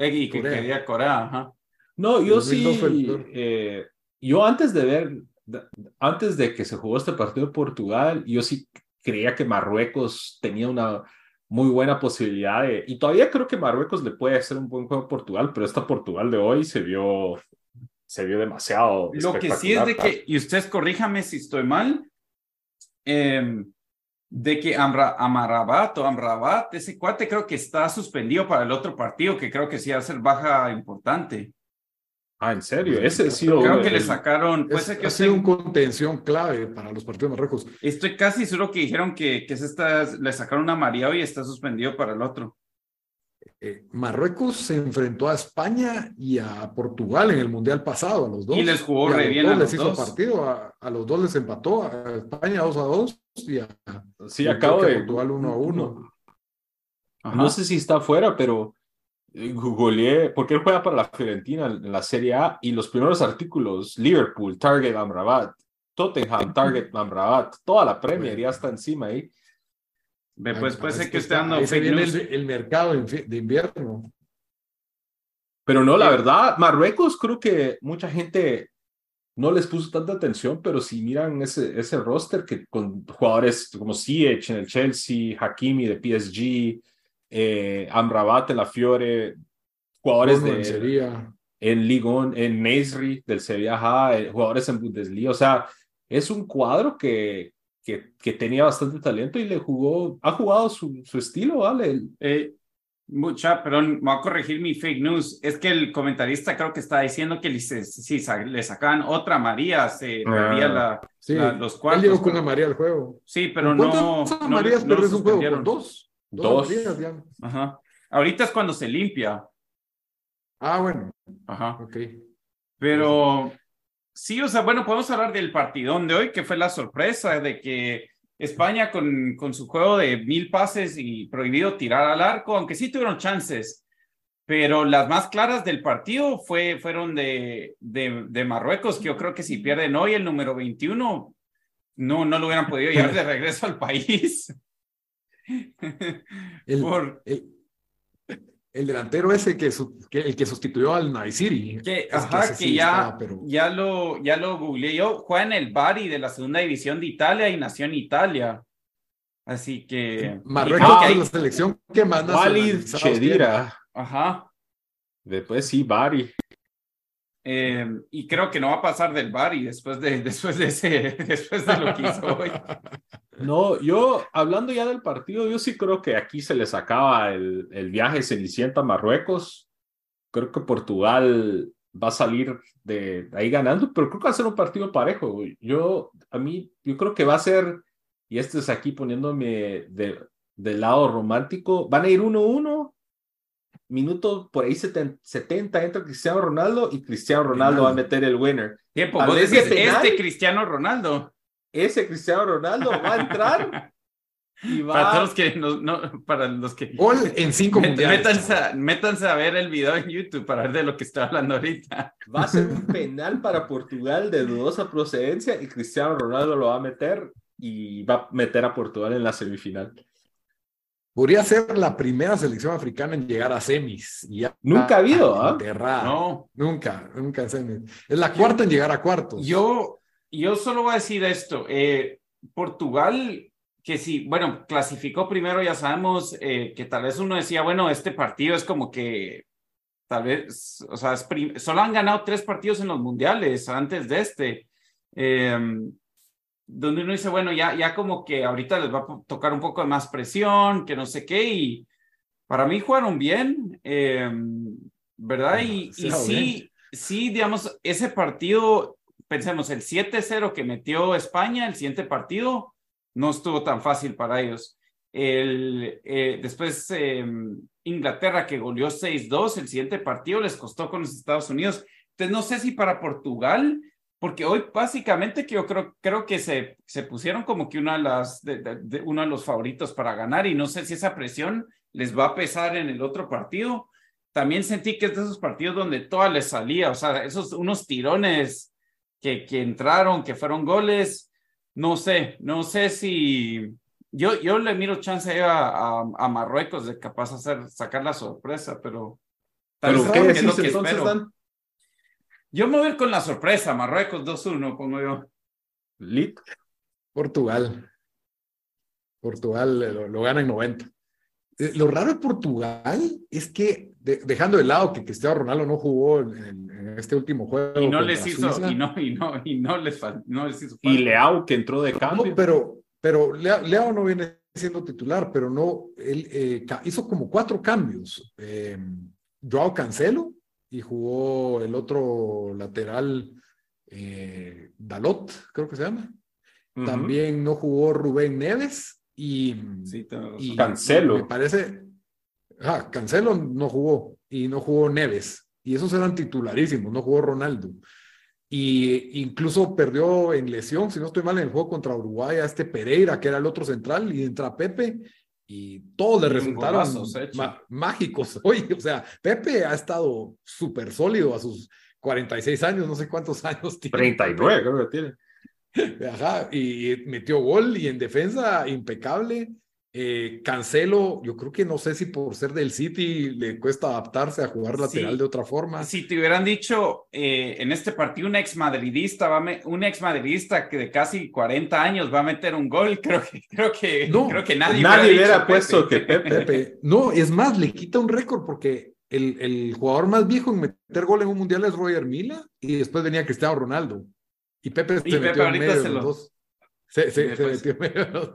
Speaker 2: Y que quería Corea, ajá.
Speaker 3: No, yo sí. Eh, yo antes de ver antes de que se jugó este partido de Portugal, yo sí creía que Marruecos tenía una muy buena posibilidad de, y todavía creo que Marruecos le puede hacer un buen juego a Portugal, pero esta Portugal de hoy se vio, se vio demasiado.
Speaker 2: Lo que sí es de que, y ustedes corríjame si estoy mal, eh, de que Amra, Amarabat o Amrabat, ese cuate creo que está suspendido para el otro partido, que creo que sí va a ser baja importante.
Speaker 3: Ah, ¿en serio?
Speaker 2: Ese sí Creo que le sacaron.
Speaker 1: Puede que ha sido un contención clave para los partidos de Marruecos.
Speaker 2: Estoy casi seguro que dijeron que, que esta, le sacaron una María y está suspendido para el otro.
Speaker 1: Eh, Marruecos se enfrentó a España y a Portugal en el Mundial pasado, a los dos.
Speaker 2: Y les jugó re bien a
Speaker 1: los les hizo partido, a, los dos les empató, a España 2 a 2 y a,
Speaker 3: sí, acabo de
Speaker 1: Portugal 1 a 1.
Speaker 3: No sé si está afuera, pero googleé, porque él juega para la Fiorentina en la Serie A y los primeros artículos, Liverpool, Target Amrabat, Tottenham, Target Amrabat, toda la Premier ya está encima ahí.
Speaker 2: Después puede ser que esté dando
Speaker 1: el, mercado de invierno.
Speaker 3: Pero no, la verdad, Marruecos creo que mucha gente no les puso tanta atención, pero si miran ese, ese roster que con jugadores como Ziyech en el Chelsea, Hakimi de PSG, eh, Amrabat en la Fiore, jugadores de en Ligon, en Nasri del Sevilla, eh, jugadores en Bundesliga, o sea, es un cuadro que, que, que, tenía bastante talento y le jugó, ha jugado su, su estilo, ¿vale?
Speaker 2: Eh, mucha, perdón, me voy a corregir mi fake news. Es que el comentarista creo que está diciendo que si, le sacaban otra María, se ah, perdía la, los cuartos.
Speaker 1: Él llegó con una María al juego.
Speaker 2: Sí, pero no.
Speaker 1: no Marías no, un juego? ¿Con dos?
Speaker 3: Dos.
Speaker 2: Ajá. Ahorita es cuando se limpia.
Speaker 1: Ah, bueno.
Speaker 2: Ajá. Ok. Pero sí, o sea, bueno, podemos hablar del partidón de hoy, que fue la sorpresa de que España con, con su juego de mil pases y prohibido tirar al arco, aunque sí tuvieron chances, pero las más claras del partido fue, fueron de, de, de Marruecos, que yo creo que si pierden hoy el número 21, no, no lo hubieran podido llevar de regreso al país.
Speaker 1: El, el, delantero ese que, que, el que sustituyó al Naisiri.
Speaker 2: Que, ajá, que, ya, ya, lo, ya lo googleé yo. Juega en el Bari de la segunda división de Italia y nació en Italia. Así que.
Speaker 1: Marruecos es la selección que más
Speaker 3: Walid Chedira.
Speaker 2: Ajá.
Speaker 3: Después sí, Bari.
Speaker 2: Eh, y creo que no va a pasar del Bari después de, después de, ese, después de lo que hizo hoy.
Speaker 3: No, yo, hablando ya del partido, yo sí creo que aquí se les acaba el, el viaje Cenicienta a Marruecos. Creo que Portugal va a salir de ahí ganando, pero creo que va a ser un partido parejo. Yo, a mí, yo creo que va a ser, y este es aquí poniéndome de, del lado romántico, van a ir 1-1, minuto por ahí 70, entra Cristiano Ronaldo y Cristiano Ronaldo va a meter el winner.
Speaker 2: Tiempo, vos decís este Cristiano Ronaldo
Speaker 3: ese Cristiano Ronaldo va a entrar y va
Speaker 2: para todos los que no, para los que
Speaker 1: gol en cinco mundiales.
Speaker 2: métanse a, métanse a, ver el video en YouTube para ver de lo que estoy hablando ahorita.
Speaker 3: Va a ser un penal para Portugal de dudosa procedencia y Cristiano Ronaldo lo va a meter y va a meter a Portugal en la semifinal.
Speaker 1: Podría ser la primera selección africana en llegar a semis.
Speaker 3: Nunca ha habido ¿ah?
Speaker 2: no.
Speaker 1: Nunca nunca en semis. Es la cuarta en llegar a cuartos.
Speaker 2: Yo yo solo voy a decir esto. Eh, Portugal, que sí, bueno, clasificó primero, ya sabemos eh, que tal vez uno decía, bueno, este partido es como que tal vez, o sea, solo han ganado tres partidos en los mundiales antes de este. Em, donde uno dice, bueno, ya, ya como que ahorita les va a tocar un poco de más presión, que no sé qué, y para mí jugaron bien, em, ¿verdad? Y, y sí, sí, digamos, ese partido pensemos, el 7-0 que metió España, el siguiente partido, no estuvo tan fácil para ellos. El, eh, después em, Inglaterra que goleó 6-2, el siguiente partido les costó con los Estados Unidos. Entonces no sé si para Portugal, porque hoy básicamente que yo creo, creo que se, se pusieron como que una de las, de, uno de los favoritos para ganar y no sé si esa presión les va a pesar en el otro partido. También sentí que es de esos partidos donde toda les salía, o sea, esos unos tirones que, que entraron, que fueron goles. No sé, no sé si yo, yo le miro chance a, a, Marruecos de capaz hacer, sacar la sorpresa, pero
Speaker 3: tal vez es lo que espero.
Speaker 2: Yo me voy a ir con la sorpresa, Marruecos 2-1, como yo.
Speaker 3: Lit.
Speaker 1: Portugal. Portugal lo, lo gana en 90. Eh, lo raro de Portugal es que, dejando de lado que Cristiano Ronaldo no jugó en, este último juego.
Speaker 2: Y no les hizo, y no, y no, y no les, no les hizo.
Speaker 3: Y Leao que entró de cambio.
Speaker 1: pero, pero Leao, no viene siendo titular, pero no, él eh, hizo como cuatro cambios. Eh, Joao Cancelo y jugó el otro lateral, eh, Dalot, creo que se llama. También no jugó Rubén Neves y,
Speaker 3: Cancelo.
Speaker 1: Me parece. Ah, Cancelo no jugó y no jugó Neves. Y esos eran titularísimos, no jugó Ronaldo. Y incluso perdió en lesión, si no estoy mal, en el juego contra Uruguay a este Pereira, que era el otro central, y entra Pepe, y todos le resultaron mágicos hoy. O sea, Pepe ha estado súper sólido a sus 46 años, no sé cuántos años
Speaker 3: tiene. 39 creo que tiene.
Speaker 1: Ajá, y metió gol y en defensa impecable. Eh, Cancelo, yo creo que no sé si por ser del City le cuesta adaptarse a jugar lateral de otra forma.
Speaker 2: Si te hubieran dicho eh, en este partido un ex madridista, va un ex madridista que de casi 40 años va a meter un gol, creo que, creo que, no, creo que nadie,
Speaker 3: nadie hubiera, puesto que Pepe.
Speaker 1: No, es más, le quita un récord porque el, el, jugador más viejo en meter gol en un mundial es Roger Mila y después venía Cristiano Ronaldo. Y Pepe se metió en medio de los dos. Se, se, metió medio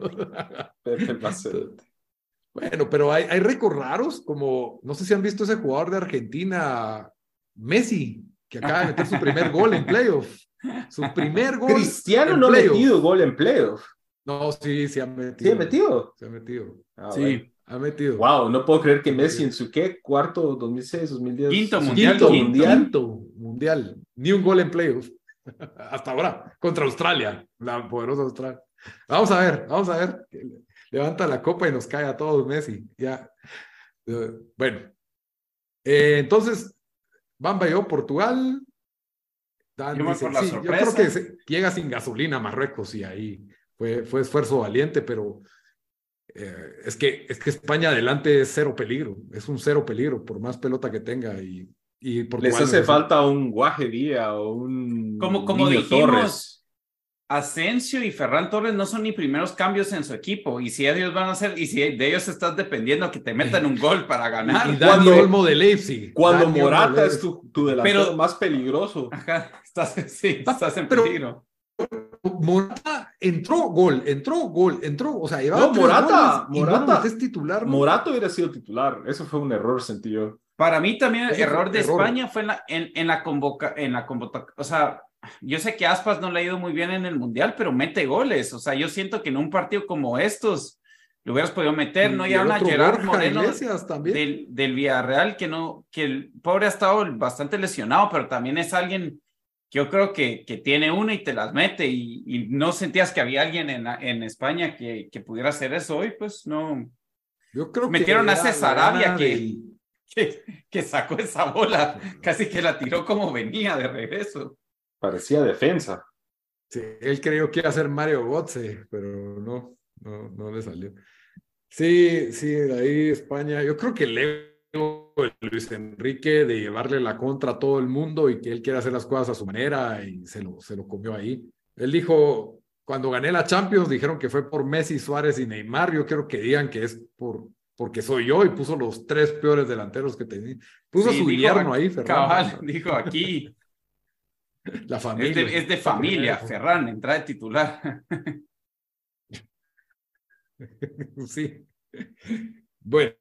Speaker 1: Bueno, pero hay, hay récords raros, como no sé si han visto ese jugador de Argentina, Messi, que acaba de meter su primer gol en playoff. Su primer gol.
Speaker 3: Cristiano no ha metido gol en playoff.
Speaker 1: No, sí, sí ha metido.
Speaker 3: ¿Sí ha metido?
Speaker 1: Se ha metido. Ah, sí. Ha metido.
Speaker 3: Wow, no puedo creer que Messi en su qué cuarto, 2006, 2010.
Speaker 2: Quinto mundial.
Speaker 1: Quinto, mundial. Quinto mundial. Ni un gol en playoff. Hasta ahora, contra Australia, la poderosa Australia. Vamos a ver, vamos a ver. Levanta la copa y nos cae a todos Messi. Ya. Eh, bueno. Eh, entonces, Bamba yo, Portugal. yo, creo que llega sin gasolina a Marruecos y ahí fue, fue esfuerzo valiente, pero eh, es, que, es que España adelante es cero peligro, es un cero peligro, por más pelota que tenga y y
Speaker 3: Les hace falta un Guaje Día o un.
Speaker 2: Como, como dijimos, Asensio y Ferran Torres no son ni primeros cambios en su equipo. Y si ellos van a hacer, y si de ellos estás dependiendo que te metan un gol para ganar.
Speaker 1: Y Dani Olmo de Leipzig.
Speaker 3: Cuando Morata es tu, tu delantero más peligroso.
Speaker 2: Ajá, estás, sí, estás en peligro.
Speaker 1: Morata entró gol, entró gol, entró, o sea,
Speaker 3: no, Morata, Morata es titular. Morata hubiera sido titular, eso fue un error sentido.
Speaker 2: Para mí también el error de España fue en la, en, la convoca, en la convoca, o sea, yo sé que Aspas no le ha ido muy bien en el Mundial, pero mete goles, o sea, yo siento que en un partido como estos lo hubieras podido meter, no ya una Gerard Moreno del, del Villarreal que no, que el pobre ha estado bastante lesionado, pero también es alguien que yo creo que, que tiene una y te las mete. Y, no sentías que había alguien en, en España que, que pudiera hacer eso hoy, pues no.
Speaker 1: Yo creo
Speaker 2: Metieron a Cesarabia que, que, sacó esa bola, casi que la tiró como venía de regreso.
Speaker 3: Parecía defensa.
Speaker 1: Sí, él creyó que iba a ser Mario Götze, pero no, no, no le salió. Sí, sí, de ahí España. Yo creo que el Luis Enrique de llevarle la contra a todo el mundo y que él quiere hacer las cosas a su manera y se lo, se lo comió ahí. Él dijo, cuando gané la Champions, dijeron que fue por Messi, Suárez y Neymar. Yo quiero que digan que es por porque soy yo y puso los tres peores delanteros que tenía. Puso su Guillermo ahí,
Speaker 2: Ferran. Cabal, dijo aquí.
Speaker 1: La familia.
Speaker 2: Es de, familia, Ferran, entra de titular.
Speaker 1: sí. Bueno,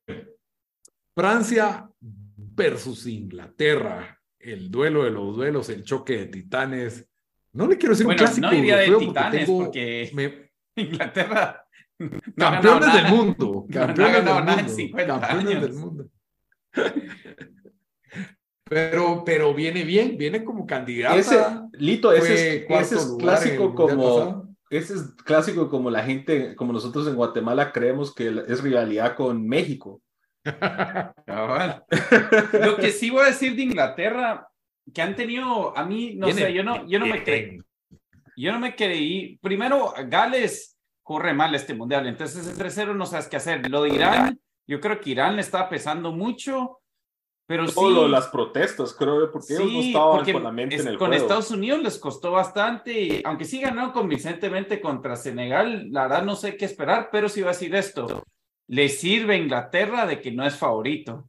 Speaker 1: Francia versus Inglaterra. El duelo de los duelos, el choque de titanes. No le quiero decir un clásico
Speaker 2: no diría de titanes porque, Inglaterra
Speaker 1: campeones del mundo. Campeones, del, mundo, campeones del mundo. Pero, pero viene bien, viene como candidato.
Speaker 3: Ese, Lito, ese es, clásico como. Ese es clásico como la gente, como nosotros en Guatemala creemos que es rivalidad con México.
Speaker 2: Lo que sí voy a decir de Inglaterra, que han tenido, a mí, no sé, yo no, yo no me creí. Yo no me creí. Primero, Gales corre mal este mundial. Entonces, ese 3-0 no sabes qué hacer. Lo de Irán, yo creo que Irán le está pesando mucho.
Speaker 3: Pero Todo las protestas, creo, porque ellos no estaban con la mente en el
Speaker 2: Con Estados Unidos les costó bastante, aunque sí ganó convincentemente contra Senegal, la verdad no sé qué esperar, pero sí va a decir esto, le sirve a Inglaterra de que no es favorito,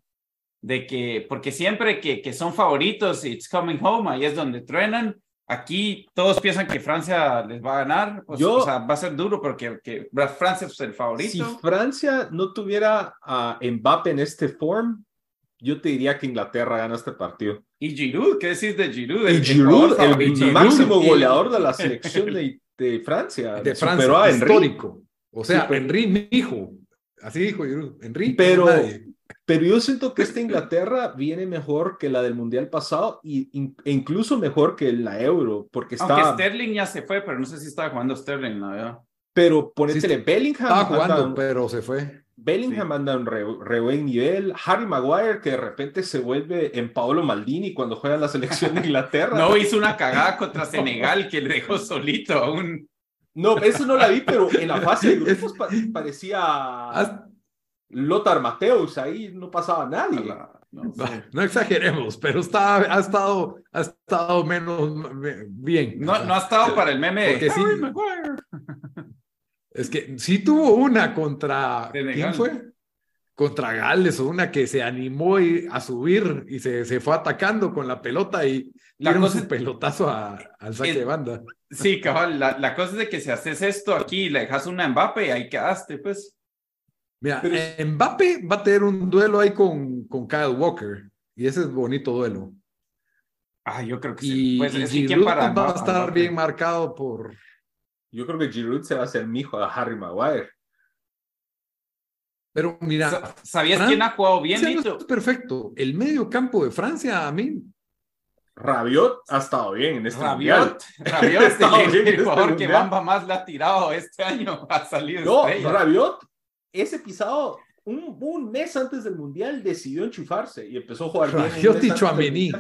Speaker 2: de que, porque siempre que, que son favoritos, it's coming home, ahí es donde truenan, aquí todos piensan que Francia les va a ganar, pues, o sea, va a ser duro porque que Francia es el favorito.
Speaker 3: Si Francia no tuviera a Mbappé en este form, yo te diría que Inglaterra gana este partido.
Speaker 2: ¿Y Giroud? ¿Qué decís de Giroud?
Speaker 3: El, Giroud, el, máximo goleador de la selección de, de Francia.
Speaker 1: De Francia, histórico. O sea, Henry, mi hijo. Así dijo Giroud. Henry,
Speaker 3: pero, pero yo siento que esta Inglaterra viene mejor que la del Mundial pasado y, e incluso mejor que la Euro, porque está...
Speaker 2: Aunque Sterling ya se fue, pero no sé si estaba jugando Sterling, ¿no? ¿verdad?
Speaker 3: Pero ponete Bellingham.
Speaker 1: Estaba jugando, pero se fue.
Speaker 3: Bellingham anda en re, buen nivel. Harry Maguire, que de repente se vuelve en Paolo Maldini cuando juega en la selección de Inglaterra.
Speaker 2: no, hizo una cagada contra Senegal que le dejó solito a un.
Speaker 3: No, eso no la vi, pero en la fase de grupos parecía Lothar Mateus, ahí no pasaba nadie.
Speaker 1: No, exageremos, pero está, ha, estado, ha estado menos bien.
Speaker 2: No, no ha estado para el meme de Maguire.
Speaker 1: Es que sí tuvo una contra. ¿Quién fue? Contra Gales, o una que se animó a subir y se, se fue atacando con la pelota y la cosa un pelotazo al saque de banda.
Speaker 2: Sí, cabal, la, la, cosa es de que si haces esto aquí, le dejas una Mbappe y ahí quedaste, pues.
Speaker 1: Mira, Mbappe va a tener un duelo ahí con, con Kyle Walker y ese es bonito duelo.
Speaker 2: Ah, yo creo que
Speaker 1: sí. Pues, va a estar bien marcado por,
Speaker 3: yo creo que Giroud se va a hacer mi hijo a Harry Maguire.
Speaker 1: Pero mira,
Speaker 2: ¿sabías quién ha jugado bien?
Speaker 1: perfecto. El medio campo de Francia, a mí.
Speaker 3: Rabiot ha estado bien en este
Speaker 2: Rabiot, Rabiot es el, este jugador que Bamba más le ha tirado este año a salir.
Speaker 3: No, Rabiot, ese pisado un, un, mes antes del mundial decidió enchufarse y empezó a jugar
Speaker 1: bien. Rabiot y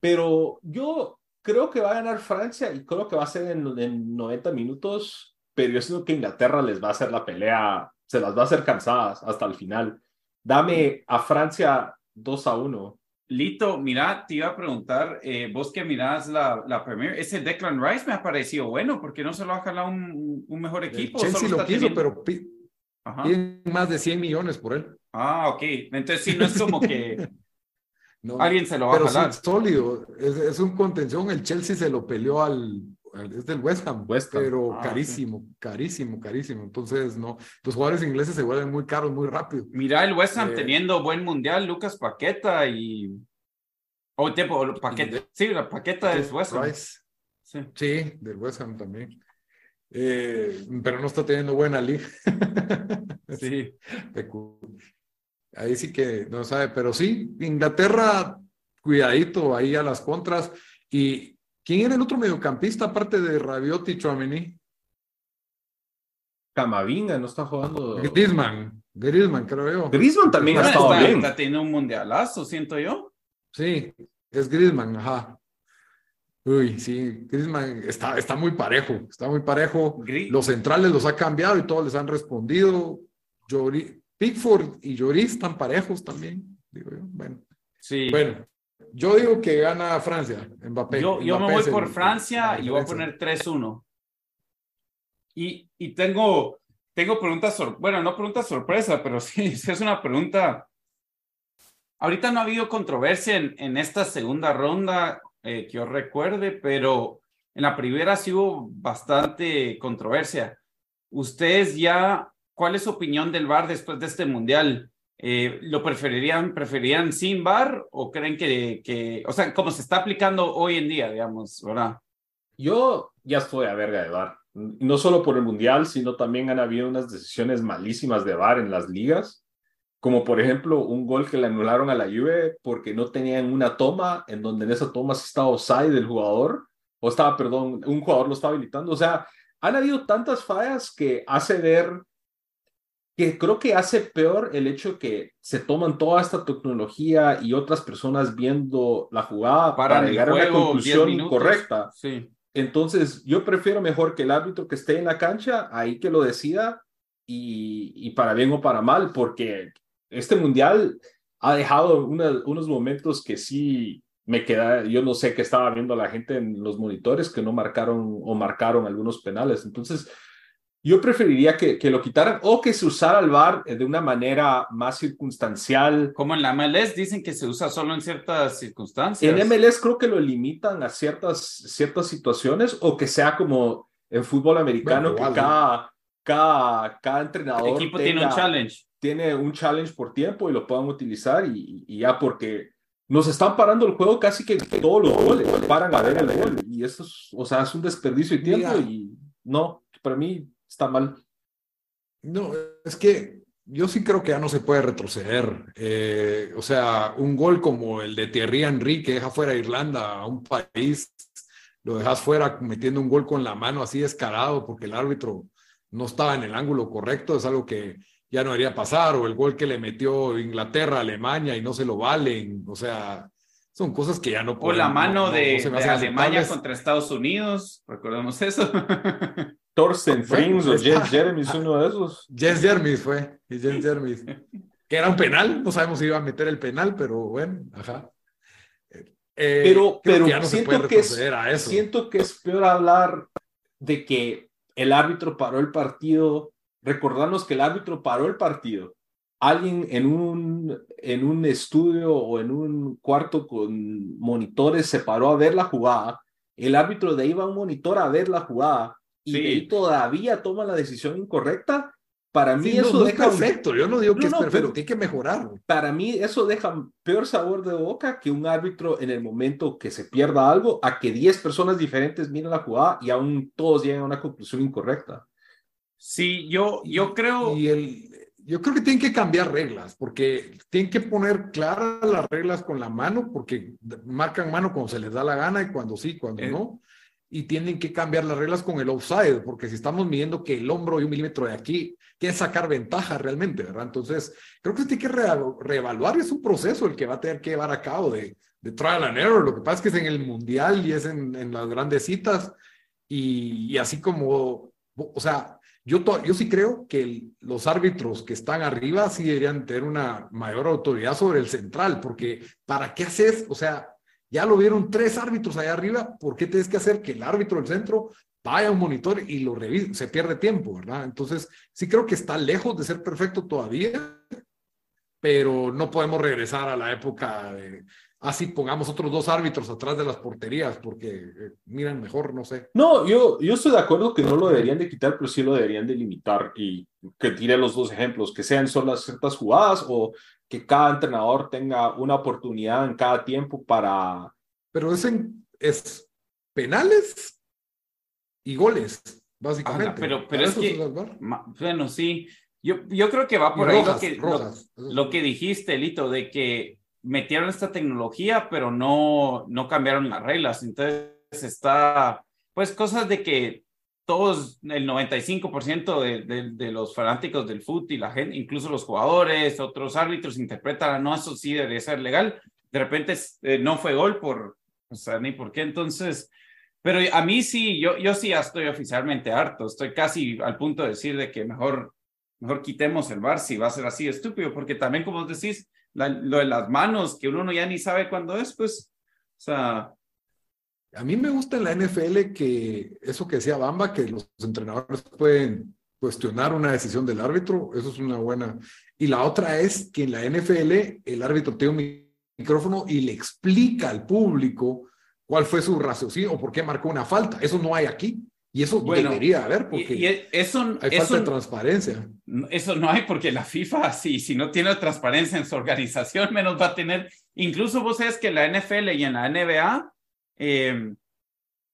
Speaker 3: Pero yo creo que va a ganar Francia y creo que va a ser en, 90 minutos, pero yo siento que Inglaterra les va a hacer la pelea, se las va a hacer cansadas hasta el final. Dame a Francia 2 a 1.
Speaker 2: Lito, mira, te iba a preguntar, eh, vos que mirás la, la Premier, ese Declan Rice me ha parecido bueno, porque no se lo ha jalado un, un mejor equipo.
Speaker 1: Chelsea lo quiso, pero más de 100 millones por él.
Speaker 2: Ah, ok. Entonces sí, no es como que Alguien se lo va a jalar.
Speaker 1: Es sólido, es, un contención. El Chelsea se lo peleó al. Es del West Ham, pero ah, carísimo, carísimo, carísimo. Entonces, no. Los jugadores ingleses se vuelven muy caros muy rápido.
Speaker 2: Mira el West Ham eh, teniendo buen mundial, Lucas Paqueta y. O tiempo, Paqueta. Sí, la Paqueta es West Ham.
Speaker 1: Sí. sí, del West Ham también. Eh, pero no está teniendo buena liga.
Speaker 2: sí.
Speaker 1: Ahí sí que no sabe, pero sí, Inglaterra, cuidadito ahí a las contras. ¿Y quién era el otro mediocampista aparte de Rabiot y Chouameni?
Speaker 3: Camavinga no está jugando.
Speaker 1: Griezmann, Griezmann creo yo.
Speaker 3: Griezmann también ha estado bien.
Speaker 2: Está teniendo un mundialazo, siento yo.
Speaker 1: Sí, es Griezmann, ajá. Uy, sí, Griezmann está, está muy parejo, está muy parejo. Los centrales los ha cambiado y todos les han respondido. Pickford y Lloris están parejos también, digo yo. Bueno,
Speaker 2: sí.
Speaker 1: bueno yo digo que gana Francia, Mbappé.
Speaker 2: Yo, yo me voy por Francia y voy a poner 3-1. Y, y tengo, tengo preguntas, bueno, no preguntas sorpresa, pero sí, es una pregunta. Ahorita no ha habido controversia en, en esta segunda ronda eh, que yo recuerde, pero en la primera sí hubo bastante controversia. ¿Ustedes ya ¿Cuál es su opinión del VAR después de este mundial? Eh, ¿Lo preferirían, preferirían sin VAR o creen que, que, o sea, como se está aplicando hoy en día, digamos, ¿verdad?
Speaker 3: Yo ya estoy a verga de VAR. No solo por el mundial, sino también han habido unas decisiones malísimas de VAR en las ligas. Como por ejemplo un gol que le anularon a la Juve porque no tenían una toma en donde en esa toma se estaba offside del jugador, o estaba, perdón, un jugador lo estaba habilitando. O sea, han habido tantas fallas que hace ver que creo que hace peor el hecho que se toman toda esta tecnología y otras personas viendo la jugada para, llegar a una conclusión incorrecta.
Speaker 2: Sí.
Speaker 3: Entonces, yo prefiero mejor que el árbitro que esté en la cancha, ahí que lo decida, y, y para bien o para mal, porque este mundial ha dejado unos momentos que sí me queda, yo no sé qué estaba viendo la gente en los monitores que no marcaron o marcaron algunos penales. Entonces, yo preferiría que, que lo quitaran o que se usara el VAR de una manera más circunstancial.
Speaker 2: Como en la MLS dicen que se usa solo en ciertas circunstancias.
Speaker 3: En MLS creo que lo limitan a ciertas, ciertas situaciones o que sea como en fútbol americano, que cada, cada, cada entrenador.
Speaker 2: El equipo tiene un challenge.
Speaker 3: Tiene un challenge por tiempo y lo puedan utilizar y, y ya porque nos están parando el juego casi que todos los goles, paran a ver el gol. Y eso es, o sea, es un desperdicio de tiempo y no, para mí está mal.
Speaker 1: No, es que yo sí creo que ya no se puede retroceder. Eh, o sea, un gol como el de Thierry Henry que deja fuera a Irlanda a un país, lo dejas fuera metiendo un gol con la mano así descarado porque el árbitro no estaba en el ángulo correcto, es algo que ya no haría pasar, o el gol que le metió Inglaterra a Alemania y no se lo valen, o sea, son cosas que ya no
Speaker 2: pueden. O la mano de, Alemania contra Estados Unidos, recordemos eso.
Speaker 3: Thorsten Frings o Jens Jeremys, uno de esos.
Speaker 1: Jens Jeremys fue, y Jens Jeremys. que era un penal, no sabemos si iba a meter el penal, pero bueno, ajá.
Speaker 3: Eh, pero pero siento, que es, siento que es peor hablar de que el árbitro paró el partido, recordarnos que el árbitro paró el partido. Alguien en un, en un estudio o en un cuarto con monitores se paró a ver la jugada. El árbitro de ahí va a un monitor a ver la jugada y todavía toma la decisión incorrecta, para mí eso deja
Speaker 1: perfecto. Yo no digo que es perfecto, tiene que mejorar.
Speaker 3: Para mí eso deja peor sabor de boca que un árbitro en el momento que se pierda algo, a que 10 personas diferentes miren la jugada y aún todos lleguen a una conclusión incorrecta.
Speaker 2: Sí, yo, yo creo.
Speaker 1: Y el, yo creo que tienen que cambiar reglas, porque tienen que poner claras las reglas con la mano, porque marcan mano cuando se les da la gana y cuando sí, cuando eh, no y tienen que cambiar las reglas con el offside, porque si estamos midiendo que el hombro y un milímetro de aquí, quiere sacar ventaja realmente, ¿verdad? Entonces, creo que se tiene que reevaluar, es un proceso el que va a tener que llevar a cabo de, de trial and error. Lo que pasa es que es en el mundial y es en, las grandes citas, y, y, así como, o sea, yo, yo sí creo que los árbitros que están arriba sí deberían tener una mayor autoridad sobre el central, porque ¿para qué haces? O sea, ya lo vieron tres árbitros allá arriba, ¿por qué tienes que hacer que el árbitro del centro vaya a un monitor y lo revise? Se pierde tiempo, ¿verdad? Entonces, sí creo que está lejos de ser perfecto todavía, pero no podemos regresar a la época de, así pongamos otros dos árbitros atrás de las porterías porque eh, miran mejor, no sé.
Speaker 3: No, yo, yo estoy de acuerdo que no lo deberían de quitar, pero sí lo deberían de limitar y que tire los dos ejemplos, que sean solo ciertas jugadas o que cada entrenador tenga una oportunidad en cada tiempo para...
Speaker 1: Pero es, es penales y goles, básicamente.
Speaker 2: pero pero es que, bueno, sí, yo, yo creo que va por ahí lo, que, lo, que dijiste, Lito, de que metieron esta tecnología, pero no, no cambiaron las reglas. Entonces está, pues cosas de que todos, el 95% de, de, de, los fanáticos del fútbol y la gente, incluso los jugadores, otros árbitros interpretan, no, eso sí debería ser legal. De repente eh, no fue gol por, o sea, ni por qué. Entonces, pero a mí sí, yo, yo sí ya estoy oficialmente harto. Estoy casi al punto de decir de que mejor, mejor quitemos el bar si va a ser así estúpido, porque también, como decís, lo de las manos, que uno ya ni sabe cuándo es, pues, o sea,
Speaker 1: a mí me gusta en la NFL que eso que decía Bamba, que los entrenadores pueden cuestionar una decisión del árbitro, eso es una buena. Y la otra es que en la NFL el árbitro tiene un micrófono y le explica al público cuál fue su raciocinio o por qué marcó una falta. Eso no hay aquí. Y eso debería haber porque
Speaker 2: eso,
Speaker 1: hay falta de transparencia.
Speaker 2: Eso no hay porque la FIFA, si, si no tiene transparencia en su organización, menos va a tener. Incluso vos sabes que la NFL y en la NBA eh,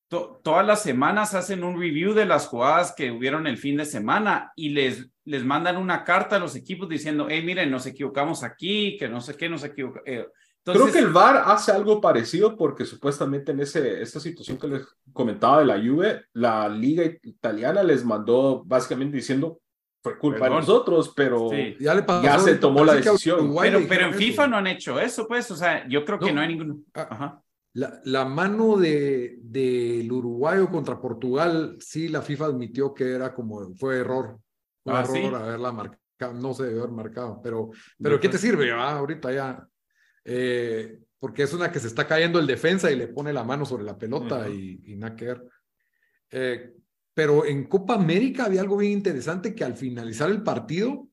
Speaker 2: todas las semanas hacen un review de las jugadas que hubieron el fin de semana y les, les mandan una carta a los equipos diciendo, hey, miren, nos equivocamos aquí, que no sé qué, nos equivocamos. Eh,
Speaker 3: Creo que el VAR hace algo parecido porque supuestamente en ese, esta situación que les comentaba de la Juve, la liga italiana les mandó básicamente diciendo fue culpa de nosotros, pero ya, se tomó la decisión.
Speaker 2: Pero, pero en FIFA no han hecho eso, pues, o sea, yo creo que no, hay ningún... Ah, Ajá.
Speaker 1: La, la, mano del de, uruguayo contra Portugal, sí, la FIFA admitió que era como, fue error, fue ah, error haberla marcado no se debió haber marcado, pero, pero ¿qué te sirve? Ah, ahorita ya. Eh, porque es una que se está cayendo el defensa y le pone la mano sobre la pelota y, y nada que ver. Eh, pero en Copa América había algo bien interesante que al finalizar el partido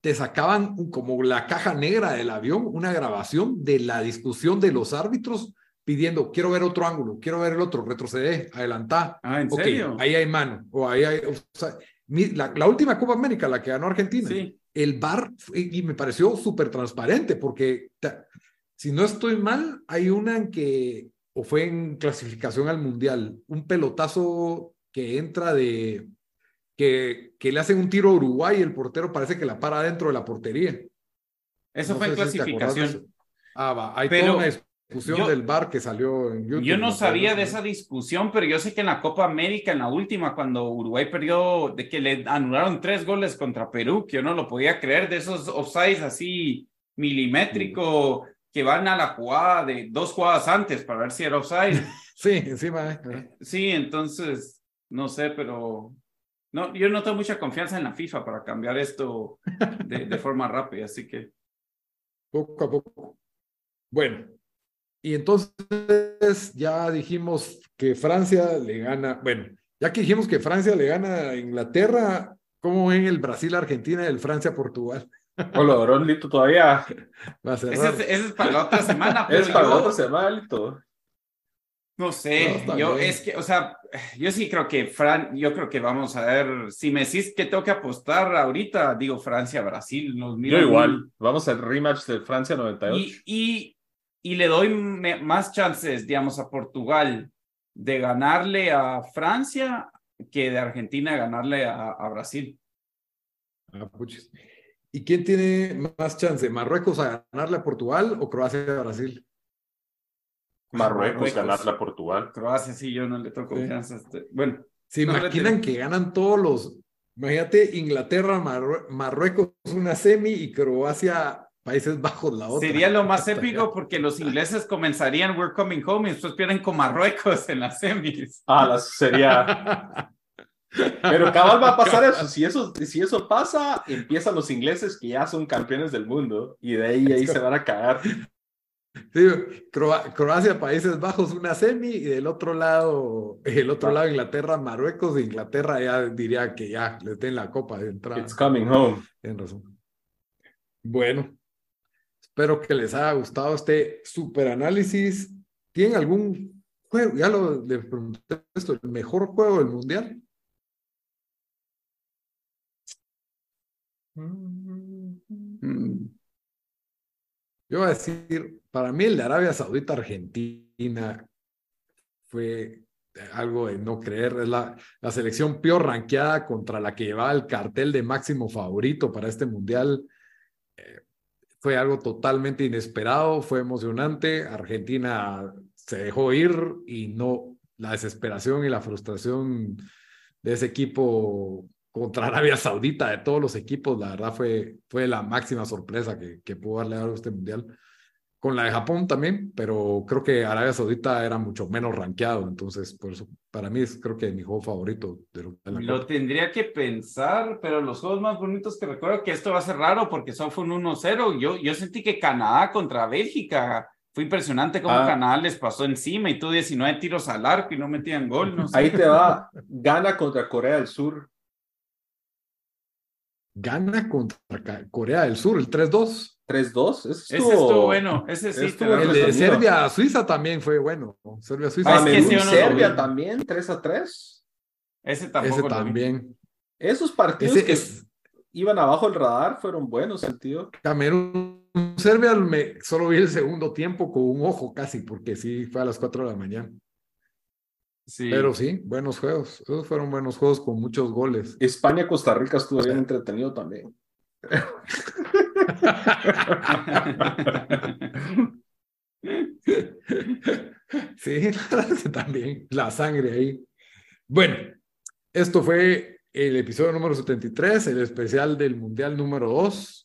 Speaker 1: te sacaban como la caja negra del avión, una grabación de la discusión de los árbitros pidiendo, quiero ver otro ángulo, quiero ver el otro, retrocede, adelantá.
Speaker 2: Ah, ¿en serio?
Speaker 1: Ahí hay mano, o ahí hay... la, última Copa América, la que ganó Argentina, el VAR, y me pareció súper transparente, porque si no estoy mal, hay una en que, o fue en clasificación al Mundial, un pelotazo que entra de, que, que le hacen un tiro a Uruguay y el portero parece que la para dentro de la portería.
Speaker 2: Eso fue en clasificación.
Speaker 1: ah, va, hay toda una discusión del bar que salió en YouTube.
Speaker 2: Yo no sabía de esa discusión, pero yo sé que en la Copa América, en la última, cuando Uruguay perdió, de que le anularon tres goles contra Perú, que yo no lo podía creer, de esos offsides así milimétrico que van a la jugada de dos jugadas antes para ver si era offside.
Speaker 1: sí, encima. Eh.
Speaker 2: Sí, entonces no sé, pero no, yo no tengo mucha confianza en la FIFA para cambiar esto de, forma rápida, así que.
Speaker 1: Poco a poco. Bueno, y entonces ya dijimos que Francia le gana, bueno, ya que dijimos que Francia le gana a Inglaterra, ¿cómo ven el Brasil-Argentina y el Francia-Portugal?
Speaker 3: Hola, Lito, todavía.
Speaker 2: Va a ese, ese, es para la otra semana.
Speaker 3: es para la otra semana, Lito.
Speaker 2: No sé, yo es que, o sea, yo sí creo que Fran, yo creo que vamos a ver, si me decís que tengo que apostar ahorita, digo Francia-Brasil. Yo
Speaker 3: igual, vamos al rematch de Francia 98.
Speaker 2: Y, y, y le doy más chances, digamos, a Portugal de ganarle a Francia que de Argentina ganarle a, a Brasil.
Speaker 1: Ah, ¿Y quién tiene más chance? ¿Marruecos a ganarle a Portugal o Croacia a Brasil?
Speaker 3: Marruecos, ganarla a Portugal.
Speaker 2: Croacia, sí, yo no le tengo confianza. Este, bueno.
Speaker 1: ¿Se imaginan que ganan todos los... Imagínate Inglaterra, Marruecos una semi y Croacia Países Bajos la otra.
Speaker 2: Sería lo más épico porque los ingleses comenzarían We're Coming Home y después pierden con Marruecos en las semis.
Speaker 3: Ah, sería... Pero cabal va a pasar eso. Si eso, si eso pasa, empiezan los ingleses que ya son campeones del mundo y de ahí, ahí se van a cagar.
Speaker 1: Sí, Croacia, Países Bajos, una semi, y del otro lado, el otro lado, Inglaterra, Marruecos, Inglaterra ya diría que ya les den la copa de entrada.
Speaker 3: It's coming home.
Speaker 1: Tienen razón. Bueno, espero que les haya gustado este super análisis. ¿Tienen algún juego? Ya lo le pregunté esto, el mejor juego del mundial. Mm. Yo voy a decir, para mí el de Arabia Saudita Argentina fue algo de no creer. Es la, la selección peor ranqueada contra la que llevaba el cartel de máximo favorito para este mundial. Eh, fue algo totalmente inesperado, fue emocionante. Argentina se dejó ir y no la desesperación y la frustración de ese equipo contra Arabia Saudita de todos los equipos, la verdad fue, fue la máxima sorpresa que, que pudo darle a este mundial. Con la de Japón también, pero creo que Arabia Saudita era mucho menos rankeado, entonces por eso para mí es creo que mi juego favorito. De
Speaker 2: lo, lo tendría que pensar, pero los juegos más bonitos que recuerdo que esto va a ser raro porque son fue un 1-0. Yo, yo sentí que Canadá contra Bélgica fue impresionante cómo ah. Canadá les pasó encima y tú 19 tiros al arco y no metían gol. No
Speaker 3: Ahí te va, gana contra Corea del Sur
Speaker 1: gana contra Corea del Sur, el 3-2.
Speaker 3: 3-2,
Speaker 2: ese estuvo bueno, ese sí
Speaker 1: El de Serbia-Suiza también fue bueno. Serbia-Suiza.
Speaker 3: Ah, es que Serbia también, 3-3.
Speaker 2: Ese tampoco.
Speaker 1: Ese también.
Speaker 3: Esos partidos que iban abajo el radar fueron buenos, el tío.
Speaker 1: Camerún, Serbia, me, solo vi el segundo tiempo con un ojo casi, porque sí fue a las 4 de la mañana. Pero sí, buenos juegos. Esos fueron buenos juegos con muchos goles.
Speaker 3: España-Costa Rica estuvo bien entretenido también.
Speaker 1: sí, también. La sangre ahí. Bueno, esto fue el episodio número 73, el especial del Mundial número 2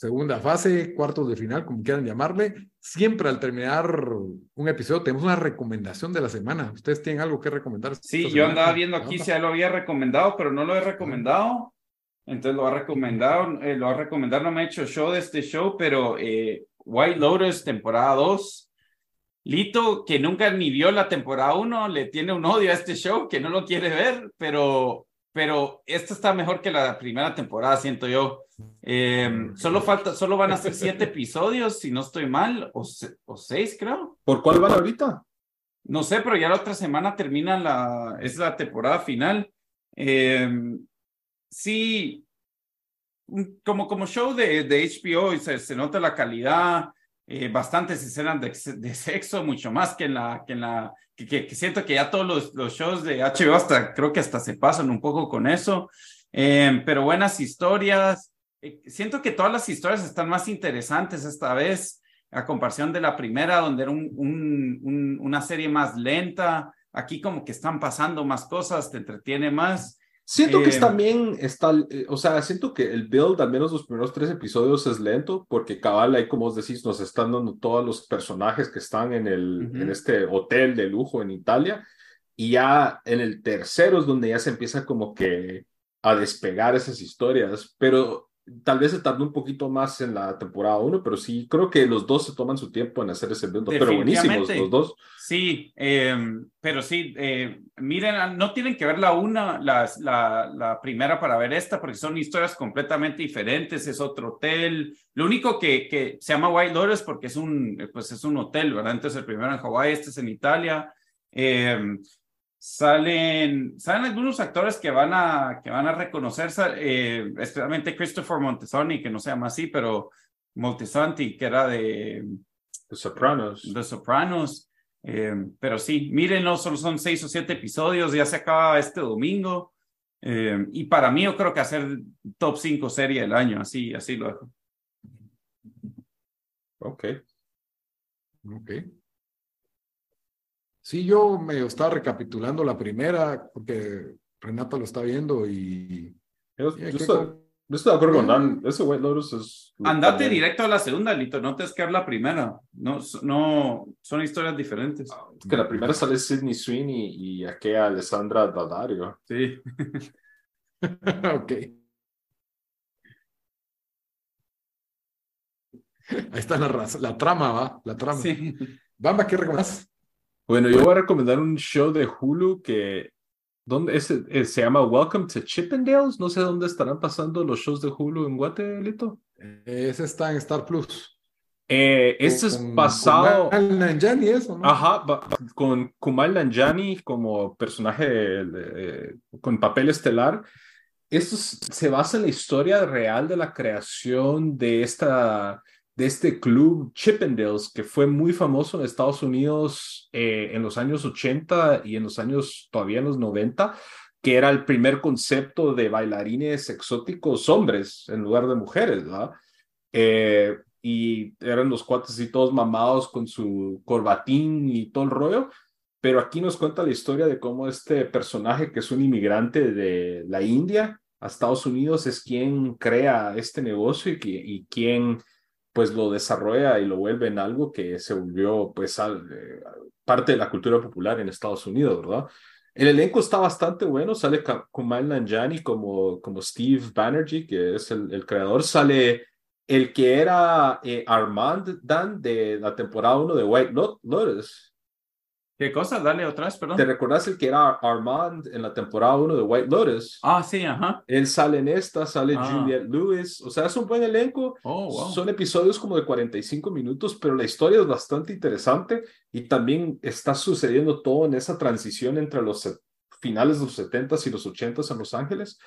Speaker 1: segunda fase, cuartos de final, como quieran llamarle. Siempre al terminar un episodio tenemos una recomendación de la semana. ¿Ustedes tienen algo que recomendar?
Speaker 2: Sí, yo andaba viendo aquí si ya lo había recomendado, pero no lo he recomendado. Entonces lo ha recomendado, eh, lo ha recomendado, no me ha hecho show de este show, pero eh, White Lotus temporada 2. Lito, que nunca ni vio la temporada 1, le tiene un odio a este show, que no lo quiere ver, pero, pero esto está mejor que la primera temporada, siento yo. Em, solo falta, solo van a ser siete episodios, si no estoy mal, o, o seis, creo.
Speaker 3: ¿Por cuál van ahorita?
Speaker 2: No sé, pero ya la otra semana termina la, es la temporada final. Em, sí, como, como show de, de HBO se, se nota la calidad, eh, bastantes escenas de, de, sexo, mucho más que en la, que la, que, que, siento que ya todos los, los, shows de HBO hasta, creo que hasta se pasan un poco con eso, em, pero buenas historias. Eh, siento que todas las historias están más interesantes esta vez a comparación de la primera, donde era un, un, una serie más lenta. Aquí como que están pasando más cosas, te entretiene más.
Speaker 3: Siento que eh, también está, eh, o sea, siento que el build, al menos los primeros tres episodios, es lento, porque cabal, ahí como os decís, nos están dando todos los personajes que están en, el, en este hotel de lujo en Italia, y ya en el tercero es donde ya se empieza como que a despegar esas historias, pero tal vez se tardó un poquito más en la temporada 1, pero sí, creo que los dos se toman su tiempo en hacer ese evento, pero buenísimos los dos.
Speaker 2: Sí, eh, pero sí, eh, miren, no tienen que ver la una, la, la, la, primera para ver esta, porque son historias completamente diferentes, es otro hotel. Lo único que, que se llama White Lotus porque es un, pues es un hotel, ¿verdad? Entonces el primero en Hawái, este es en Italia. Eh, salen, salen algunos actores que van a, que van a reconocer, eh, especialmente Christopher Montesani, que no se llama así, pero Montesanti, que era de
Speaker 3: The Sopranos.
Speaker 2: The Sopranos. Eh, pero sí, mírenlo, solo son seis o siete episodios, ya se acaba este domingo. Eh, y para mí yo creo que hacer top 5 serie del año, así, así lo dejo.
Speaker 3: Ok.
Speaker 1: Ok. Sí, yo me estaba recapitulando la primera, porque Renata lo está viendo y...
Speaker 3: Yo, estoy, de acuerdo con Dan, ese White Lotus es...
Speaker 2: Andate directo a la segunda, Lito, no te es que la primera, no, no, son historias diferentes.
Speaker 3: Ah, es que la primera sale Sidney Sweeney y aquella Alessandra Daddario.
Speaker 2: Sí.
Speaker 1: ok. Ahí está la, la trama, ¿va? La trama. Sí. Bamba, ¿qué recomiendas?
Speaker 3: Bueno, yo voy a recomendar un show de Hulu que ¿dónde es, eh, se llama Welcome to Chippendales. No sé dónde estarán pasando los shows de Hulu en Guatelito.
Speaker 1: Ese está en Star Plus.
Speaker 3: Eh, este es pasado.
Speaker 1: Con Kumail Nanjiani, eso, ¿no?
Speaker 3: Ajá, con Kumail Nanjiani como personaje con papel estelar. Esto se basa en la historia real de la creación de esta de este club Chippendales que fue muy famoso en Estados Unidos eh, en los años 80 y en los años todavía en los 90, que era el primer concepto de bailarines exóticos hombres en lugar de mujeres, ¿verdad? Eh, y eran los cuates y todos mamados con su corbatín y todo el rollo. Pero aquí nos cuenta la historia de cómo este personaje, que es un inmigrante de la India a Estados Unidos, es quien crea este negocio y, y quien pues lo desarrolla y lo vuelve en algo que se volvió pues eh, parte de la cultura popular en Estados Unidos, ¿verdad? El elenco está bastante bueno, sale Kumail Nanjiani como, como Steve Banerjee, que es el, el creador, sale el que era eh, Armand Dan de la temporada 1 de White Lotus,
Speaker 2: ¿Qué cosa? Dale otra vez, perdón.
Speaker 3: ¿Te recordás el que era Armand en la temporada 1 de White Lotus?
Speaker 2: Ah, sí, ajá.
Speaker 3: Él sale en esta, sale ah. Juliette Lewis. O sea, es un buen elenco.
Speaker 2: Oh,
Speaker 3: Son episodios como de 45 minutos, pero la historia es bastante interesante y también está sucediendo todo en esa transición entre los finales de los 70s y los 80s en Los Ángeles.